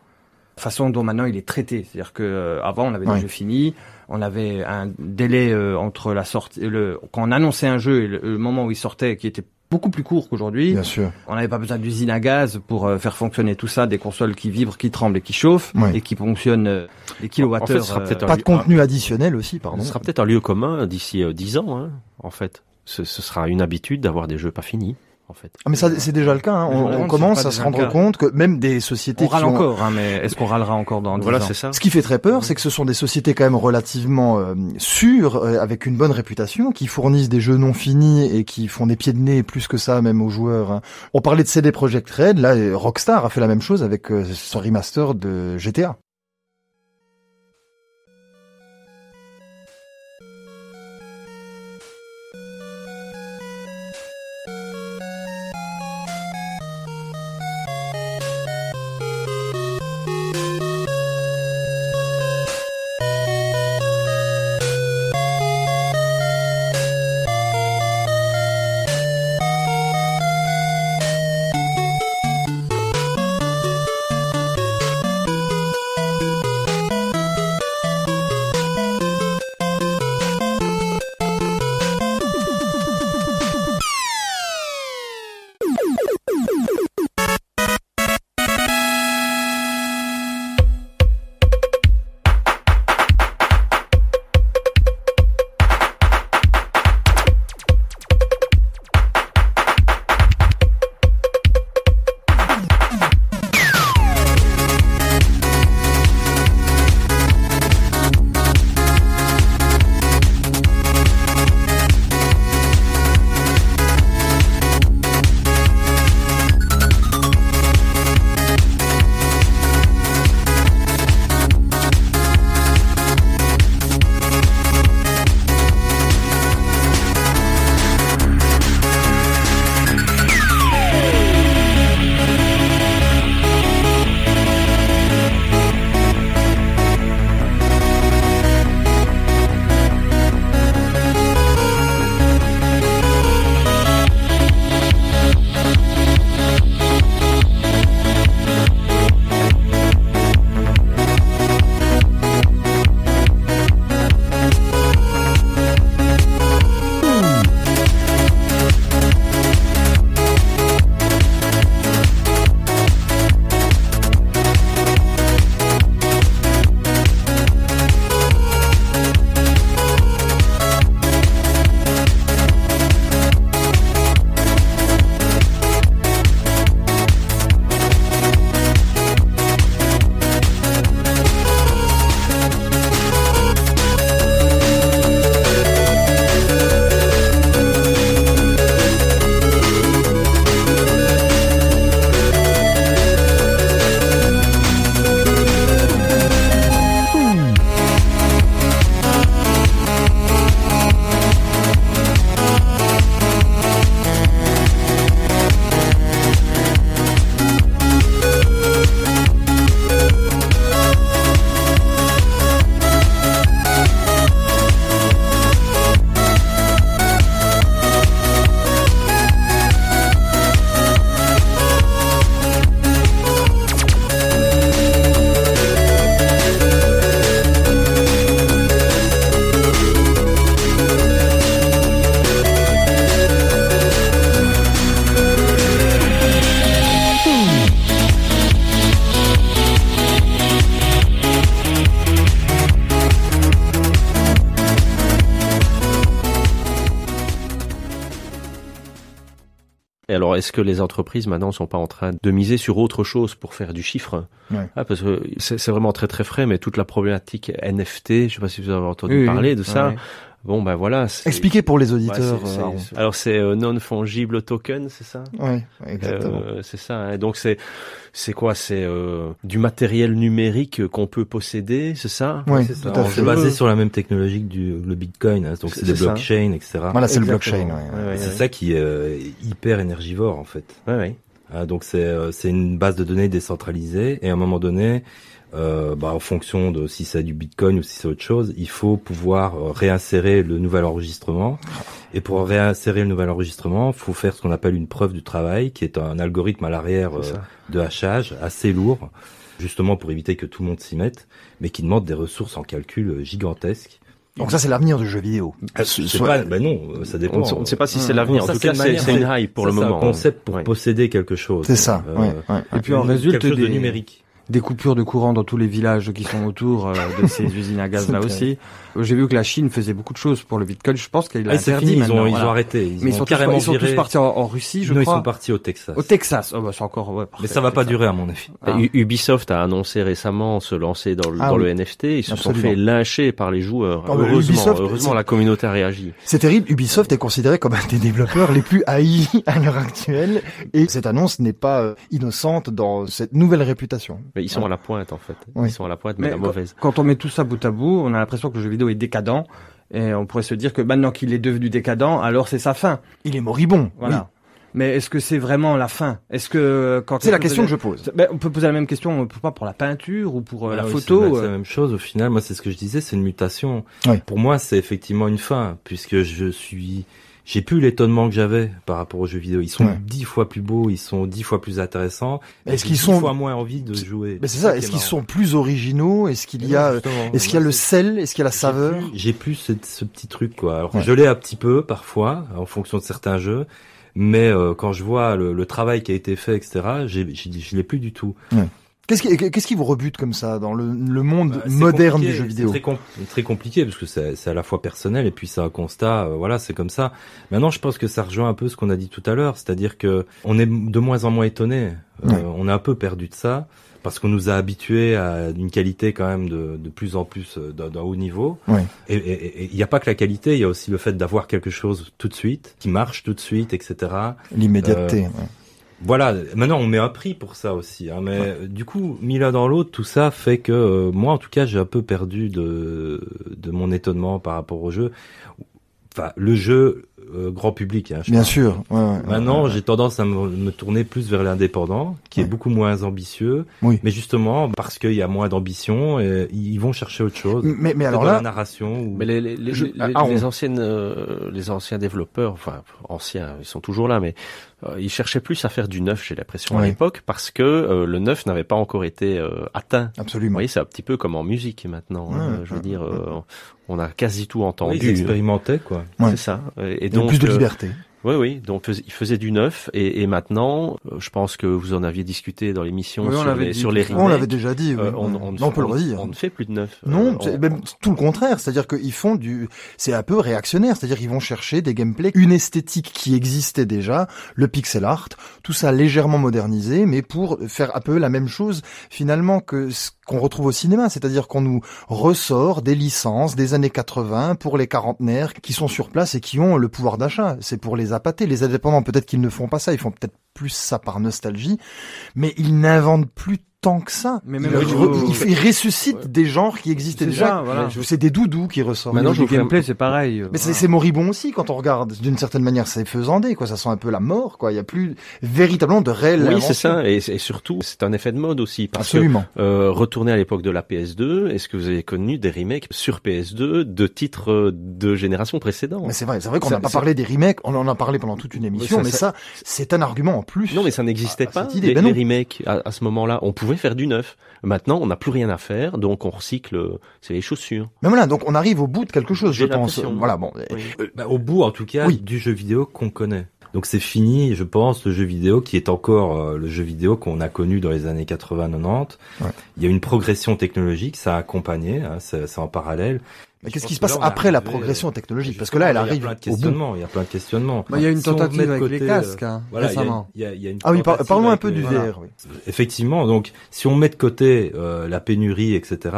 Façon dont maintenant il est traité, c'est-à-dire que euh, avant on avait Ouais. des jeux finis, on avait un délai euh, entre la sortie, le quand on annonçait un jeu et le, le moment où il sortait qui était beaucoup plus court qu'aujourd'hui. Bien sûr. On n'avait pas besoin d'usine à gaz pour euh, faire fonctionner tout ça, des consoles qui vibrent, qui tremblent et qui chauffent Ouais. et qui fonctionnent euh, des kilowattheures. En fait, ce sera peut-être euh, Pas de contenu additionnel aussi, pardon. Ce sera peut-être un lieu commun d'ici euh, 10 ans, hein, en fait. Ce, ce sera une habitude d'avoir des jeux pas finis. En fait. Ah, mais ça, c'est déjà le cas. Hein. On, on commence à se rendre cas. compte que même des sociétés On qui râle ont- encore, hein, mais est-ce qu'on râlera encore dans 10 Voilà, ans c'est ça. Ce qui fait très peur, c'est que ce sont des sociétés quand même relativement euh, sûres, euh, avec une bonne réputation, qui fournissent des jeux non finis et qui font des pieds de nez plus que ça même aux joueurs. hein. On parlait de CD Projekt Red, là euh, Rockstar a fait la même chose avec euh, son remaster de GTA. Est-ce que les entreprises maintenant sont pas en train de miser sur autre chose pour faire du chiffre? Ouais. ah, Parce que c'est vraiment très très frais, mais toute la problématique NFT, je sais pas si vous avez entendu Oui, parler de ça. Ouais. Bon, ben voilà. c'est- Expliquez pour les Ouais, auditeurs. c'est- c'est- euh, alors c'est euh, non fungible token, c'est ça? Ouais, exactement. Euh, c'est ça. hein. Donc c'est c'est quoi? C'est euh, du matériel numérique qu'on peut posséder, c'est ça? Oui, C'est tout ça. à On fait. s'est basé sur la même technologie que du, le Bitcoin, hein. donc C'est- c'est des c'est blockchains, etc. Voilà, c'est le blockchain. ouais, ouais. Ouais, ouais, c'est ouais. ça qui est euh, hyper énergivore en fait. Ouais, ouais. Ah, donc c'est euh, c'est une base de données décentralisée et à un moment donné, euh, bah, en fonction de si c'est du Bitcoin ou si c'est autre chose, il faut pouvoir euh, réinsérer le nouvel enregistrement. Et pour réinsérer le nouvel enregistrement, il faut faire ce qu'on appelle une preuve du travail, qui est un algorithme à l'arrière C'est euh, de hachage assez lourd, justement pour éviter que tout le monde s'y mette, mais qui demande des ressources en calcul euh, gigantesques. Donc ça, c'est l'avenir du jeu vidéo. Ah, Ce- c'est soit- pas, ben non, ça dépend. On ne sait pas si c'est Mmh. l'avenir. En tout c'est cas, c'est c'est une hype pour Ça, le c'est moment. un concept pour Ouais. posséder quelque chose. C'est ça. Euh, ouais, ouais. Et puis en quelque résulte chose de numérique. Des coupures de courant dans tous les villages qui sont autour euh, de ces usines à gaz là aussi. J'ai vu que la Chine faisait beaucoup de choses pour le Bitcoin. Je pense qu'il a Ah, interdit fini, ils ont, ils ont arrêté. Ils Mais ils sont, tous, carrément ils sont tous partis en, en Russie, je non, ils crois. sont partis au Texas. Au Texas. Oh, bah, c'est encore, ouais, Mais ça va pas Texas. durer à mon avis. Ah. Ubisoft a annoncé récemment se lancer dans le, Ah dans oui. le NFT. Ils se Absolument. sont fait lyncher par les joueurs. Ah, heureusement, Ubisoft, heureusement la communauté a réagi. C'est terrible, Ubisoft est considéré comme un des développeurs les plus haïs à l'heure actuelle et cette annonce n'est pas euh, innocente dans cette nouvelle réputation. Mais ils sont à la pointe en fait. Oui. Ils sont à la pointe, mais, Mais la mauvaise. Quand on met tout ça bout à bout, on a l'impression que le jeu vidéo est décadent. Et on pourrait se dire que maintenant qu'il est devenu décadent, alors c'est sa fin. Il est moribond. Voilà. oui. Mais est-ce que c'est vraiment la fin? Est-ce que quand C'est la question que je pose. Ben, on peut poser la même question, pas pour la peinture ou pour euh, Ah la oui, photo. C'est euh, la même chose au final. Moi, c'est ce que je disais, c'est une mutation. Oui. Pour moi, c'est effectivement une fin, puisque je suis, j'ai plus l'étonnement que j'avais par rapport aux jeux vidéo. Ils sont Ouais. dix fois plus beaux, ils sont dix fois plus intéressants. Est-ce J'ai qu'ils dix sont- fois moins envie de jouer Mais c'est ça, est-ce est qu'ils sont plus originaux? Est-ce qu'il y a est-ce qu'il y a le sel? Est-ce qu'il y a la saveur? J'ai plus ce, ce petit truc quoi. Alors Ouais. je l'ai un petit peu parfois en fonction de certains jeux, mais euh, quand je vois le, le travail qui a été fait, etc., j'ai, j'ai, je l'ai plus du tout. Qu'est-ce qui qu'est-ce qui vous rebute comme ça dans le, le monde Bah, c'est moderne du jeu c'est vidéo Très, com- très compliqué parce que c'est, c'est à la fois personnel et puis c'est un constat. euh, voilà, c'est comme ça. Maintenant, je pense que ça rejoint un peu ce qu'on a dit tout à l'heure, c'est-à-dire que on est de moins en moins étonné. Euh, Ouais. On est un peu perdu de ça parce qu'on nous a habitués à une qualité quand même de, de plus en plus euh, d'un, haut niveau. Ouais. Et il n'y a pas que la qualité, il y a aussi le fait d'avoir quelque chose tout de suite, qui marche tout de suite, etc. L'immédiateté. Euh, ouais. Voilà, maintenant on met un prix pour ça aussi, hein, mais euh, du coup, mis l'un dans l'autre, tout ça fait que euh, moi en tout cas j'ai un peu perdu de, de mon étonnement par rapport au jeu. Enfin, le jeu euh, grand public. Hein, je Bien sûr. ouais, ouais, Maintenant, ouais, ouais. j'ai tendance à me, me tourner plus vers l'indépendant, qui est beaucoup moins ambitieux. Oui. Mais justement, parce qu'il y a moins d'ambition, et ils vont chercher autre chose. Mais, mais alors là, la narration. Ou... Mais les, les, les, Je- les- ah, on- anciennes, euh, les anciens développeurs, enfin anciens, ils sont toujours là, mais euh, ils cherchaient plus à faire du neuf, j'ai l'impression à Oui. l'époque, parce que euh, le neuf n'avait pas encore été euh, atteint. Vous absolument. voyez, c'est un petit peu comme en musique maintenant. hein. Ouais, je veux ouais, dire, ouais. euh, on a quasi tout Oui, entendu. ils expérimentaient, quoi. Ouais. C'est ça. Et donc, plus de euh, liberté. Oui, oui. Donc il faisait du neuf, et, et maintenant, euh, je pense que vous en aviez discuté dans l'émission Oui, sur, les, sur les On l'avait déjà dit. oui. Euh, on, on, ne Non, on peut le redire. On ne fait plus de neuf. Non, Euh, c'est on- même tout le contraire. C'est-à-dire qu'ils font du, c'est un peu réactionnaire. C'est-à-dire qu'ils vont chercher des gameplays, une esthétique qui existait déjà, le pixel art, tout ça légèrement modernisé, mais pour faire un peu la même chose finalement que ce qu'on retrouve au cinéma. C'est-à-dire qu'on nous ressort des licences des années 80 pour les quarantenaires qui sont sur place et qui ont le pouvoir d'achat. C'est pour les appâter. Les indépendants, peut-être qu'ils ne font pas ça. Ils font peut-être plus ça par nostalgie, mais ils n'inventent plus tant que ça. Mais ils, même au re- niveau- ils- ils ressuscitent des genres qui existaient déjà. ça, voilà. C'est des doudous qui ressortent. Maintenant, je vous gameplay, c'est pareil. euh, Mais c'est voilà. c'est moribond aussi quand on regarde. D'une certaine manière, c'est faisandé, quoi. Ça sent un peu la mort, quoi. Il y a plus véritablement de réel. Oui, c'est ça, et, et surtout, c'est un effet de mode aussi, parce Absolument. que euh, retourner à l'époque de la PS2, est-ce que vous avez connu des remakes sur PS2 de titres euh, de génération précédente? Mais c'est vrai, c'est vrai qu'on n'a pas parlé des remakes. On en a parlé pendant toute une émission, ça- mais ça- ça, c'est un argument en plus. Non, mais ça n'existait pas. idée, les, ben les remakes à, à ce moment-là, on pouvait faire du neuf. Maintenant, on n'a plus rien à faire, donc on recycle. euh, C'est les chaussures. Mais voilà, donc on arrive au bout de quelque chose, je J'ai pense. Voilà, bon. Oui. Bah, au bout, en tout cas, Oui. du jeu vidéo qu'on connaît. Donc c'est fini, je pense, le jeu vidéo qui est encore euh, le jeu vidéo qu'on a connu dans les années 80-90. Ouais. Il y a une progression technologique, ça a accompagné, hein, c'est c'est en parallèle. Mais qu'est-ce qui se passe après la progression euh, technologique Parce que là, elle Il y a arrive plein de au bout. questionnements, il y a plein de questionnements. Bah, il y a une tentative avec côté, les casques, voilà, il y a- récemment. il y a- il y a une Ah oui, parlons un peu du voilà. VR. Oui. Effectivement, donc si on met de côté euh, la pénurie, etc.,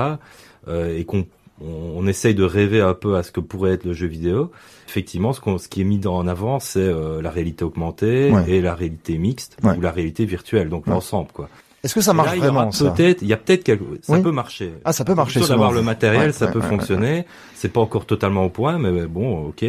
euh, et qu'on on, on essaye de rêver un peu à ce que pourrait être le jeu vidéo, effectivement, ce, qu'on- ce qui est mis dans- en avant, c'est euh, la réalité augmentée Ouais. et la réalité mixte Ouais. ou la réalité virtuelle, donc Ouais. l'ensemble, quoi. Est-ce que ça marche là, vraiment Peut-être, il y a peut-être quelque, ça Oui. peut marcher. Ah, ça peut marcher. D'avoir le matériel, Ouais, ça ouais, peut ouais, fonctionner. C'est pas encore totalement au point, mais bon, ok.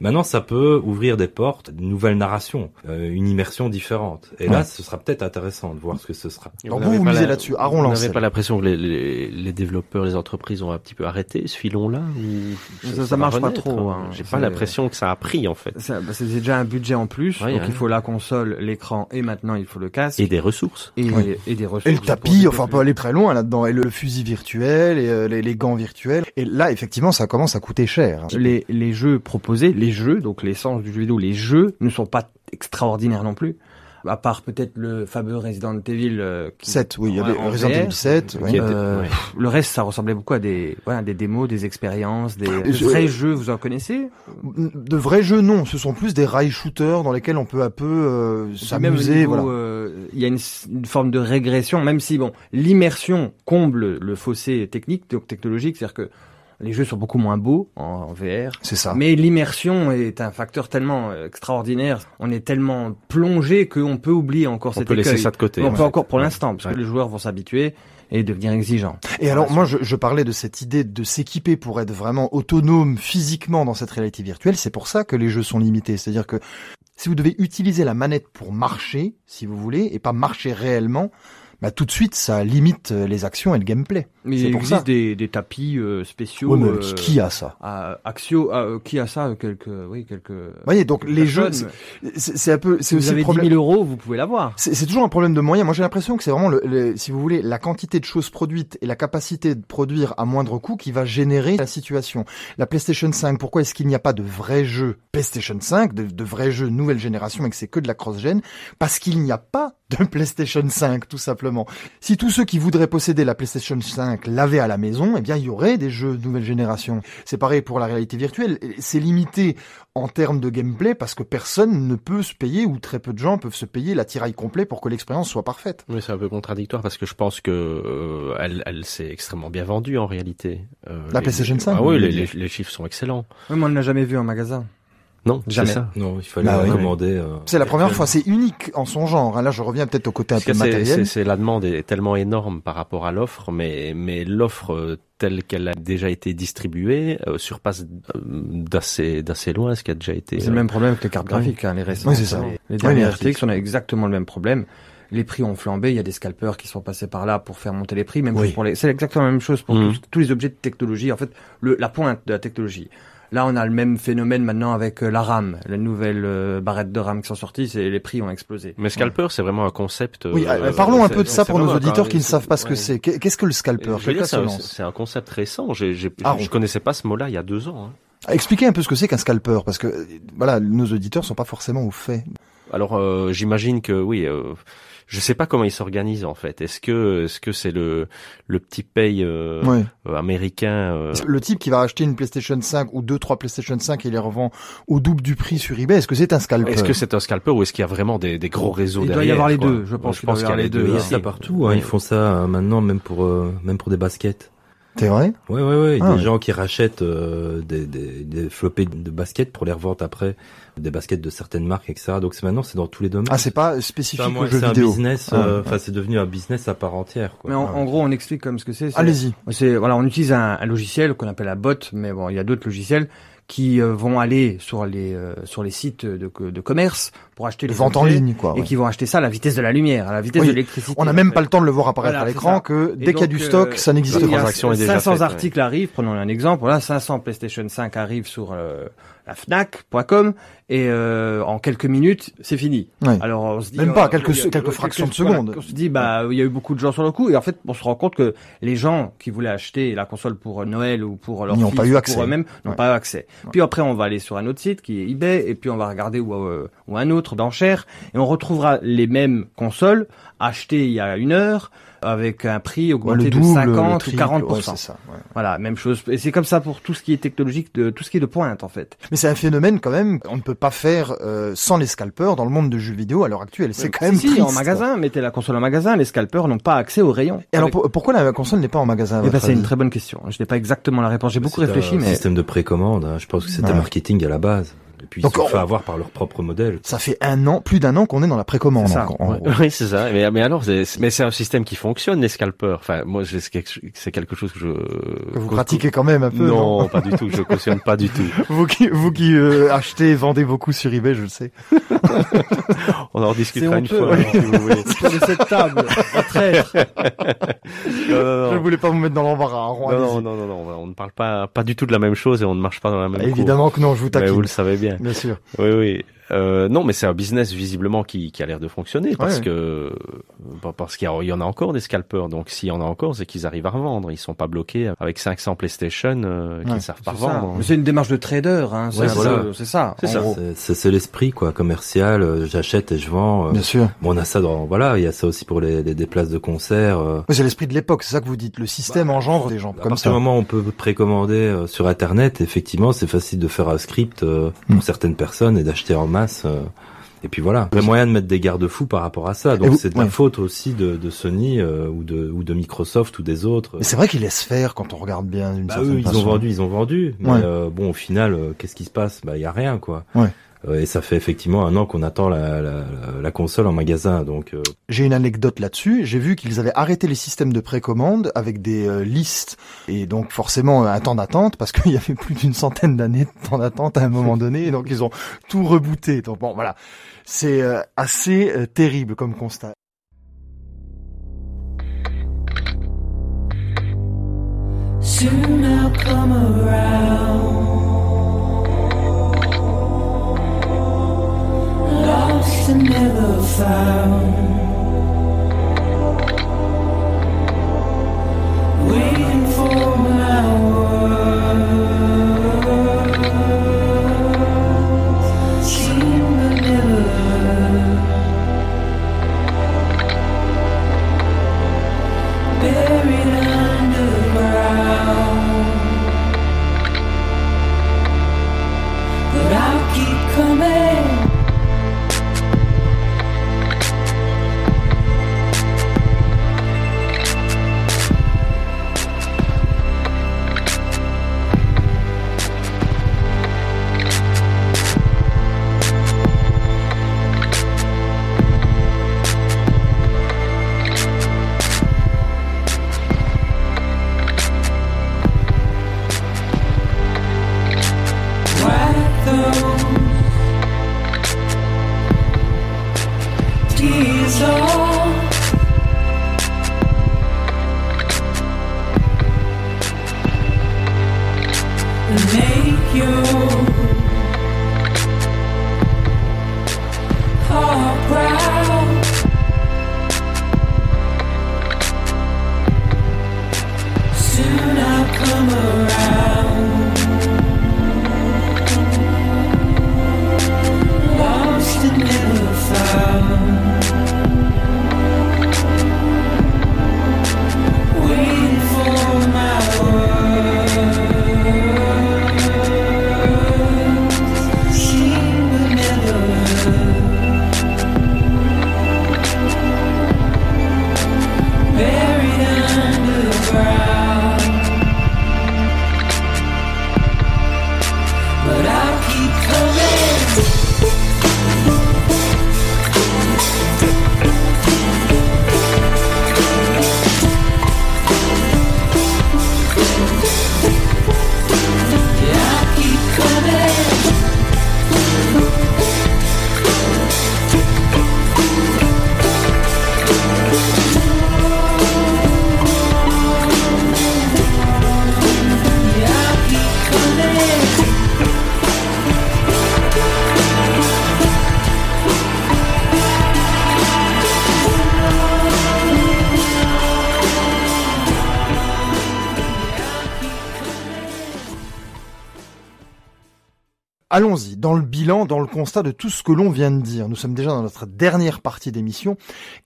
Maintenant, ça peut ouvrir des portes, une nouvelle narration, euh, une immersion différente. Et Ouais. là, ce sera peut-être intéressant de voir ce que ce sera. N'avez vous, vous pas misez la- là-dessus. Aaron Vous n'avez pas l'impression que les, les, les développeurs, les entreprises ont un petit peu arrêté ce filon-là ou Ça- ça marche pas trop, hein. J'ai pas l'impression que ça a pris en fait. Ça- bah, C'est déjà un budget en plus, Ouais, donc ouais. il faut la console, l'écran et maintenant il faut le casque Et des ressources. et, Oui. et des ressources. Et le tapis, enfin on peut aller très loin là-dedans, et le fusil virtuel, et euh, les, les gants virtuels. Et là, effectivement, ça commence à coûter cher. les, les jeux proposés, les jeux, donc l'essence du jeu vidéo, les jeux ne sont pas extraordinaires non plus. à part peut-être le fameux Resident Evil. Euh, qui, 7, oui, il y avait en Resident Evil 7. oui. qui était- euh, ouais. Le reste, ça ressemblait beaucoup à des, ouais, des démos, des expériences, des Je- vrais jeux. Vous en connaissez? De vrais jeux, non. Ce sont plus des rail shooters dans lesquels on peut un peu euh, s'amuser. Voilà. euh, il y a une, une forme de régression, même si bon, l'immersion comble le fossé technique, donc technologique, c'est-à-dire que les jeux sont beaucoup moins beaux en, VR. C'est ça. Mais l'immersion est un facteur tellement euh, extraordinaire. On est tellement plongé qu'on peut oublier encore On cet peut laisser ça de côté. on peut encore pour Ouais. l'instant, parce Ouais. que les joueurs vont s'habituer et devenir exigeants. Et alors, moi, je, je parlais de cette idée de s'équiper pour être vraiment autonome physiquement dans cette réalité virtuelle. C'est pour ça que les jeux sont limités. C'est-à-dire que si vous devez utiliser la manette pour marcher, si vous voulez, et pas marcher réellement, bah, tout de suite, ça limite euh, les actions et le gameplay. Mais il existe des, des tapis euh, spéciaux. Ouais, mais euh, qui- a ça à Axio, à, euh, qui a ça Quelques, oui, quelques. Vous voyez, donc les jeux, c'est un peu, c'est aussi le avez 10 problème. 000 euros, vous pouvez l'avoir. C'est c'est toujours un problème de moyens. Moi, j'ai l'impression que c'est vraiment, le, le- si vous voulez, la quantité de choses produites et la capacité de produire à moindre coût qui va générer la situation. La PlayStation 5, pourquoi est-ce qu'il n'y a pas de vrais jeux PlayStation 5, de, de vrais jeux nouvelle génération et que c'est que de la cross-gen Parce qu'il n'y a pas de PlayStation 5, tout simplement. Si tous ceux qui voudraient posséder la PlayStation 5 l'avaient à la maison, eh bien, il y aurait des jeux de nouvelle génération. C'est pareil pour la réalité virtuelle. C'est limité en termes de gameplay parce que personne ne peut se payer ou très peu de gens peuvent se payer l'attirail complet pour que l'expérience soit parfaite. Oui, c'est un peu contradictoire parce que je pense que euh, elle, elle s'est extrêmement bien vendue en réalité. Euh, La les- PlayStation 5, Ah oui, les chiffres sont excellents. Oui, mais on ne l'a jamais vu en magasin. Non, c'est Jamais. ça. Non, il fallait Bah oui. commander. euh, C'est la première fois, c'est unique en son genre. hein. Là, je reviens peut-être au côté un peu matériel. c'est- la demande est tellement énorme par rapport à l'offre, mais mais l'offre euh, telle qu'elle a déjà été distribuée euh, surpasse euh, d'assez d'assez loin ce qui a déjà été. C'est le même problème que les cartes graphiques, hein, les récentes. Oui, c'est ça. Les, les dernières RTX, on a exactement le même problème. Les prix ont flambé, il y a des scalpers qui sont passés par là pour faire monter les prix, même pour les, c'est exactement la même chose pour Mhm. tous, tous les objets de technologie, en fait, le, la pointe de la technologie. Là, on a le même phénomène maintenant avec euh, la RAM, les nouvelles euh, barrettes de RAM qui sont sorties, c'est les prix ont explosé. Mais scalper, c'est vraiment un concept. Oui, euh, euh, parlons un peu de ça pour nos auditeurs qui ne savent pas ce que ouais. c'est. Qu'est- Qu'est-ce que le scalper c'est un, concept récent. Ah, je connaissais pas ce mot-là il y a deux ans. hein. Expliquez un peu ce que c'est qu'un scalper, parce que voilà, nos auditeurs sont pas forcément au fait. Alors, euh, j'imagine que oui. Je sais pas comment ils s'organisent en fait. Est-ce que est-ce que c'est le le petit paye euh, Ouais. euh, américain euh, Le type qui va acheter une PlayStation 5 ou deux, trois PlayStation 5 et les revend au double du prix sur eBay, est-ce que c'est un scalper Est-ce que c'est un scalper ou est-ce qu'il y a vraiment des, des gros réseaux Il doit derrière y avoir les quoi deux, je pense je qu'il doit pense y qu'il y a avoir les deux. Il y a ça partout. hein, Ils font ça euh, maintenant même pour euh, même pour des baskets. C'est vrai Ouais, ouais, ouais. Ah des ouais. gens qui rachètent euh, des, des, des floppés de baskets pour les revendre après, des baskets de certaines marques, etc. Donc c'est maintenant c'est dans tous les domaines. Ah, c'est pas C'est spécifique un, aux jeux c'est un vidéo. business. Ah, euh, ouais. Enfin, c'est devenu un business à part entière. Quoi. Mais en, en gros, on explique comme ce que c'est. c'est- Allez-y. C'est voilà, on utilise un, un logiciel qu'on appelle la bot, mais bon, il y a d'autres logiciels qui euh, vont aller sur les euh, sur les sites de, de commerce pour acheter Les les ventes en ligne, quoi. et ouais. qui vont acheter ça à la vitesse de la lumière, à la vitesse Oui, de l'électricité. On n'a en même fait. pas le temps de le voir apparaître Voilà, à c'est l'écran que dès qu'il y a du stock, euh, ça n'existe pas. transaction est déjà 500 faite, ouais. articles arrivent, prenons un exemple. Voilà, 500 PlayStation 5 arrivent sur euh, la Fnac.com et euh, en quelques minutes, c'est fini. Alors on se dit Même euh, pas, quelques- y a- quelques fractions de voilà, secondes. on se dit bah il y a eu beaucoup de gens sur le coup et en fait on se rend compte que les gens qui voulaient acheter la console pour Noël ou pour leur fils pas eu accès. pour eux-mêmes n'ont Ouais. pas eu accès. Puis après on va aller sur un autre site qui est eBay et puis on va regarder ou, euh, ou un autre d'enchères et on retrouvera les mêmes consoles achetées il y a une heure avec un prix Ouais, augmenté de double, 50 le ou triple, 40 ouais, c'est ça. ouais. Voilà, même chose. Et c'est comme ça pour tout ce qui est technologique, de tout ce qui est de pointe en fait. Mais c'est un phénomène quand même. On ne peut pas faire euh, sans les scalpers dans le monde de jeux vidéo à l'heure actuelle. C'est quand même si, triste. en magasin, mettez la console en magasin, les scalpers n'ont pas accès au rayon. Et alors Avec- pourquoi la console n'est pas en magasin Eh ben, c'est une très bonne question. Je n'ai pas exactement la réponse. J'ai beaucoup C'est réfléchi, un mais système de précommande. hein. Je pense que c'était Ouais. marketing à la base. Et puis ils Donc, se sont on- fait avoir par leur propre modèle. Ça fait un an, plus d'un an qu'on est dans la précommande. Ça, en. Oui, c'est ça. Mais, mais alors, c'est, mais c'est un système qui fonctionne, les scalpers. Enfin, moi, c'est quelque, chose que je... Que vous pratiquez quand même un peu. Non, Non, pas du tout. Je cautionne pas du tout. vous qui, vous qui euh, achetez, vendez beaucoup sur eBay, je le sais. On en rediscutera C'est une fois, ouais. si vous voulez. de cette table, à traître. Non, non, Je non. voulais pas vous mettre dans l'embarras. hein, Non, non, non, non, non, on ne parle pas, pas du tout de la même chose et on ne marche pas dans la même. Évidemment que non, je vous Mais taquine. vous le savez bien. Bien sûr. Oui, oui. Euh, non, mais c'est un business visiblement qui, qui a l'air de fonctionner parce Ouais. que bah, parce qu'il y, en a encore des scalpers. Donc s'il y en a encore, c'est qu'ils arrivent à revendre. Ils sont pas bloqués avec 500 PlayStation euh, qu'ils Ouais, savent pas vendre. Mais C'est une démarche de trader, hein. C'est Ouais, voilà. ça. C'est l'esprit quoi commercial. euh, J'achète et je vends. euh. Bien sûr. Bon, on a ça dans voilà, il y a ça aussi pour les, les des places de concert. euh. Oui, c'est l'esprit de l'époque, c'est ça que vous dites. Le système engendre des gens À comme partir ça. du moment où on peut précommander euh, sur Internet, effectivement, c'est facile de faire un script euh, pour Mm. certaines personnes et d'acheter en masse. euh, et puis voilà, il y a moyen de mettre des garde-fous par rapport à ça. Donc c'est de la faute aussi de, de Sony euh, ou de ou de Microsoft ou des autres. Mais c'est vrai qu'ils laissent faire quand on regarde bien d'une Bah certaine eux, ils façon. ont vendu, ils ont vendu. Mais Ouais. euh, bon, au final, euh, qu'est-ce qui se passe? Bah, il y a rien, quoi. Ouais. Euh, et ça fait effectivement un an qu'on attend la, la, la- la console en magasin. Donc, euh, J'ai une anecdote là-dessus. J'ai vu qu'ils avaient arrêté les systèmes de précommande avec des euh, listes et donc forcément un temps d'attente parce qu'il y avait plus d'une centaine d'années de temps d'attente à un moment donné. Et donc ils ont tout rebooté. Donc bon, voilà, c'est euh, assez euh, terrible comme constat. Soon I'll come around. And never found. Waiting for season. Allons-y, dans le bilan, dans le constat de tout ce que l'on vient de dire. Nous sommes déjà dans notre dernière partie d'émission.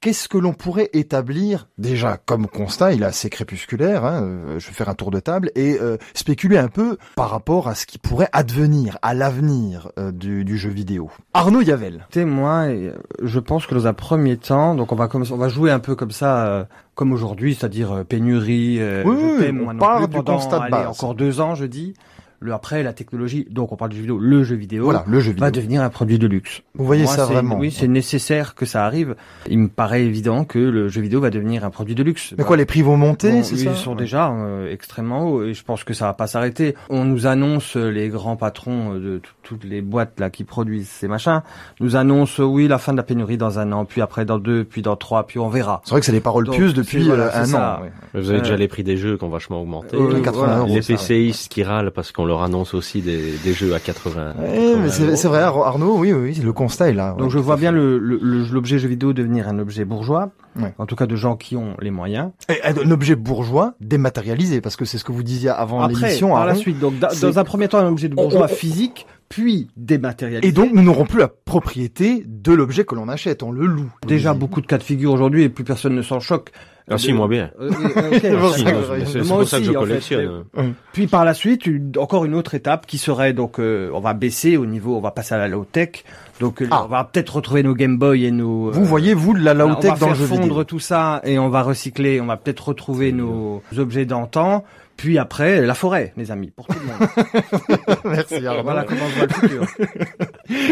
Qu'est-ce que l'on pourrait établir déjà comme constat Il est assez crépusculaire. Hein, euh, je vais faire un tour de table et euh, spéculer un peu par rapport à ce qui pourrait advenir, à l'avenir euh, du, du jeu vidéo. Arnaud Yavel. Moi, euh, je pense que dans un premier temps, donc on va commencer, on va jouer un peu comme ça, euh, comme aujourd'hui, c'est-à-dire euh, pénurie. euh, Oui, je on part du pendant, constat de allez, base. encore deux ans, je dis. Le après, la technologie. Donc on parle du jeu vidéo. Le jeu vidéo Voilà, le jeu vidéo. va devenir un produit de luxe. Vous voyez Moi, ça vraiment Oui, c'est nécessaire que ça arrive. Il me paraît évident que le jeu vidéo va devenir un produit de luxe. Mais quoi, les prix vont monter, Bon, c'est ils ça sont Ouais. déjà euh, extrêmement hauts et je pense que ça va pas s'arrêter. On nous annonce euh, les grands patrons euh, de tout- toutes les boîtes là qui produisent ces machins nous annoncent euh, oui la fin de la pénurie dans un an, puis après dans deux, puis dans trois, puis on verra. C'est vrai que c'est des paroles Donc, pieuses depuis voilà, un ça. an. ouais. Vous avez Euh, déjà les prix des jeux qui ont vachement augmenté. euh, 80 euros, les PCistes qui râlent parce qu'on leur annonce aussi des, des jeux à 80. Ouais, c'est vrai, Ar- Arnaud, oui, oui, oui, le constat est là. Donc ouais, je vois bien fait. le- le- le- l'objet jeu vidéo devenir un objet bourgeois, Ouais. en tout cas de gens qui ont les moyens. Et un objet bourgeois dématérialisé, parce que c'est ce que vous disiez avant Après, l'émission. par la suite, donc dans un premier temps un objet de On- bourgeois on- physique, puis dématérialisé. Et donc, nous n'aurons plus la propriété de l'objet que l'on achète, on le loue. déjà beaucoup de cas de figure aujourd'hui et plus personne ne s'en choque. Ah si, moi bien. Euh, euh, ok, C'est pour ça que- je en fait. collectionne. Puis par la suite, une- encore une autre étape qui serait donc, euh, on va baisser au niveau, on va passer à la low tech. Donc euh, Ah. on va peut-être retrouver nos Game Boy et nos. Vous euh, voyez, vous, la voilà, low-tech on va dans le faire jeu fondre vidéo. tout ça et on va recycler. On va peut-être retrouver nos objets d'antan. Puis après, la forêt, les amis, pour tout le monde. Merci, Arnaud. voilà comment je vois le futur.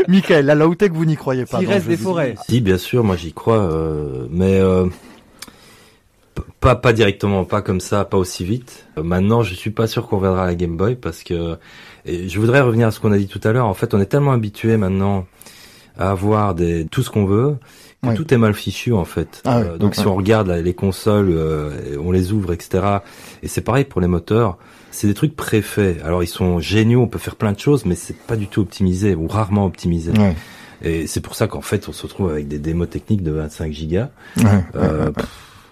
Michael, la low-tech, vous n'y croyez pas. Le reste des forêts. Si, bien sûr, moi j'y crois, euh, mais euh, pas pas directement, pas comme ça, pas aussi vite. Euh, maintenant, je suis pas sûr qu'on reviendra à la Game Boy parce que et je voudrais revenir à ce qu'on a dit tout à l'heure. En fait, on est tellement habitué maintenant à avoir des tout ce qu'on veut que tout est mal fichu en fait. Ah ouais, Euh, donc si on regarde là, les consoles, euh, on les ouvre, etc. Et c'est pareil pour les moteurs. C'est des trucs préfaits. Alors ils sont géniaux, on peut faire plein de choses, mais c'est pas du tout optimisé ou rarement optimisé. Et c'est pour ça qu'en fait, on se retrouve avec des démos techniques de 25 gigas, euh,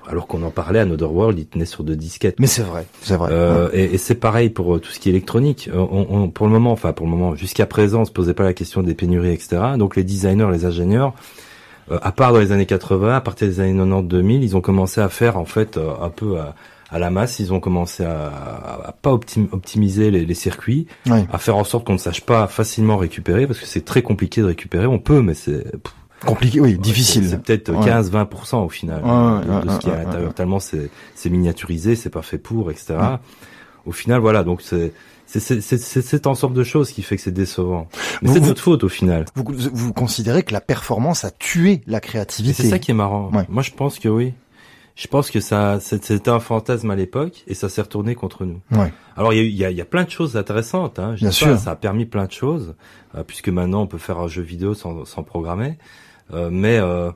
alors qu'on en parlait à Another World, il tenait sur deux disquettes. Mais c'est vrai, c'est vrai. Euh, et et c'est pareil pour tout ce qui est électronique. On, on- pour le moment, enfin pour le moment, jusqu'à présent, on se posait pas la question des pénuries, etc. Donc les designers, les ingénieurs, à part dans les années 80, à partir des années 90-2000, ils ont commencé à faire en fait euh, un peu à, à la masse. Ils ont commencé à, à, à pas optim- optimiser les, les circuits, Ouais. à faire en sorte qu'on ne sache pas facilement récupérer, parce que c'est très compliqué de récupérer. On peut, mais c'est Compliqué, oui, Ouais, difficile. C'est peut-être Ouais. 15-20% au final Ouais, hein, de, de ce qui est à l'intérieur. Tellement c'est c'est miniaturisé, c'est pas fait pour, etc. Au final, voilà. Donc c'est c'est cet ensemble de choses qui fait que c'est décevant. Mais c'est de notre faute au final. Vous, vous considérez que la performance a tué la créativité c'est ça qui est marrant. Ouais. Moi, je pense que oui. Je pense que ça c'était un fantasme à l'époque et ça s'est retourné contre nous. Ouais. Alors il y a, y, a, y a plein de choses intéressantes. Hein. Je Bien pas, sûr. ça a permis plein de choses euh, puisque maintenant on peut faire un jeu vidéo sans, sans programmer. Euh, mais euh,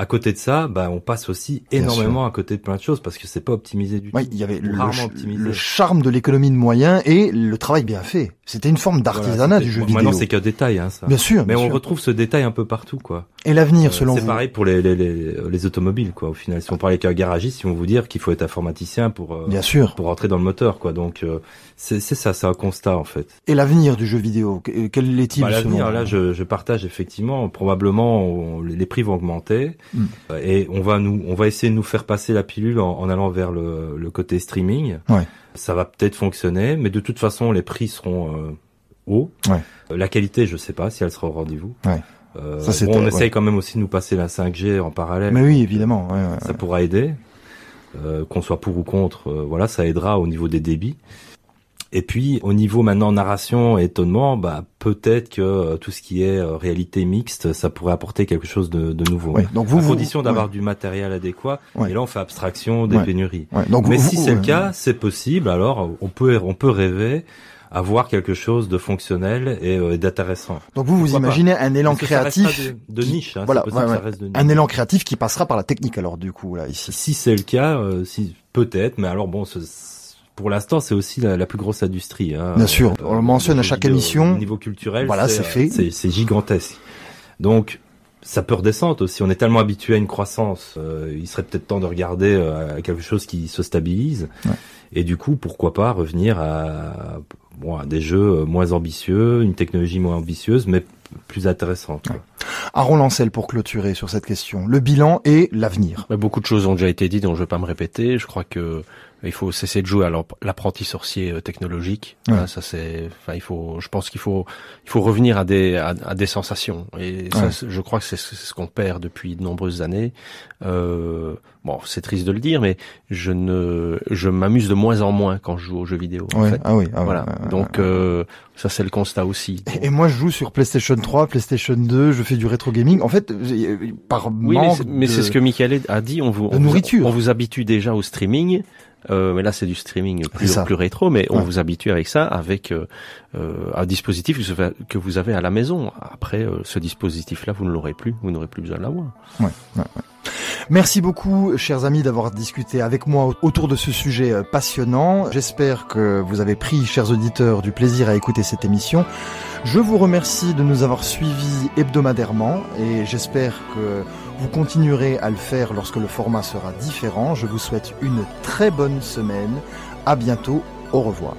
à côté de ça, bah, on passe aussi énormément à côté de plein de choses parce que c'est pas optimisé du Oui, tout. il y avait le, rarement ch- optimisé. le charme de l'économie de moyens et le travail bien fait. C'était une forme d'artisanat du jeu bon, vidéo. Maintenant c'est qu'un détail, hein, ça. Bien sûr, mais bien on sûr. retrouve ce détail un peu partout, quoi. Et l'avenir, Euh, selon c'est vous pareil pour les, les, les, les automobiles, quoi. Au final, si on parlait avec un garagiste, ils vont vous dire qu'il faut être informaticien pour euh, Bien sûr. pour rentrer dans le moteur, quoi. Donc euh, c'est c'est ça, c'est un constat en fait. Et l'avenir du jeu vidéo, que- quel est-il Bah, L'avenir, là, je, je partage effectivement. Probablement, on- les prix vont augmenter Mm. Euh, et on va nous, on va essayer de nous faire passer la pilule en, en allant vers le, le côté streaming. Ouais. Ça va peut-être fonctionner, mais de toute façon, les prix seront euh, hauts. Ouais. Euh, La qualité, je sais pas si elle sera au rendez-vous. Ouais. Euh, Ça, bon, on ouais. essaye quand même aussi de nous passer la 5G en parallèle. Mais oui, évidemment. ouais, ouais, Ça pourra aider. Euh, qu'on soit pour ou contre, euh, voilà, ça aidera au niveau des débits. Et puis au niveau maintenant narration et étonnement, bah peut-être que euh, tout ce qui est euh, réalité mixte, ça pourrait apporter quelque chose de, de nouveau. ouais. Donc vous, à vous, condition d'avoir ouais, du matériel adéquat. Ouais. Et là, on fait abstraction des pénuries. Donc Mais vous- si c'est le cas, c'est possible. Alors, on peut on peut rêver avoir quelque chose de fonctionnel et euh, d'intéressant. donc vous, vous pourquoi imaginez un élan créatif, de, niche. Hein, voilà, possible ouais, que ça reste de niche. un élan créatif qui passera par la technique alors du coup là ici. Si c'est le cas, euh, si peut-être, mais alors bon, ce- pour l'instant, c'est aussi la, la plus grosse industrie. Hein. Bien sûr, Euh, on le mentionne à chaque vidéo, émission. Au niveau culturel, Voilà, c'est fait. C'est gigantesque. Donc, ça peut redescendre aussi. On est tellement habitué à une croissance, euh, il serait peut-être temps de regarder euh, à quelque chose qui se stabilise. Ouais. Et du coup, pourquoi pas revenir à, bon, à des jeux moins ambitieux, une technologie moins ambitieuse, mais plus intéressante. quoi. Aaron Lancel pour clôturer sur cette question. Le bilan et l'avenir. Beaucoup de choses ont déjà été dites, donc je vais pas me répéter. Je crois que euh, il faut cesser de jouer à l'ap- l'apprenti sorcier euh, technologique. Ouais. Hein, ça c'est, enfin il faut, je pense qu'il faut, il faut revenir à des à, à des sensations. Et Ouais. je crois que c'est ce qu'on perd depuis de nombreuses années. Euh, bon, c'est triste de le dire, mais je ne, je m'amuse de moins en moins quand je joue aux jeux vidéo. En Ouais, fait. ah oui. ah Voilà. Donc euh, ça c'est le constat aussi. Et- Et moi, je joue sur PlayStation 3, PlayStation 2, je fais du rétro gaming. En fait, j'ai- par Oui, mais manque c'est- mais de- c'est ce que Michael a dit. On vous, on vous- nourriture. on vous habitue déjà au streaming. Euh, mais là, c'est du streaming plus, plus rétro, mais on Ouais. vous habitue avec ça, avec euh, euh, un dispositif que vous avez- à la maison. Après, euh, ce dispositif-là, vous ne l'aurez plus, vous n'aurez plus besoin de l'avoir. Merci beaucoup, chers amis, d'avoir discuté avec moi autour de ce sujet euh, passionnant. J'espère que vous avez pris, chers auditeurs, du plaisir à écouter cette émission. Je vous remercie de nous avoir suivis hebdomadairement et j'espère que vous continuerez à le faire lorsque le format sera différent. Je vous souhaite une très bonne semaine. À bientôt. Au revoir.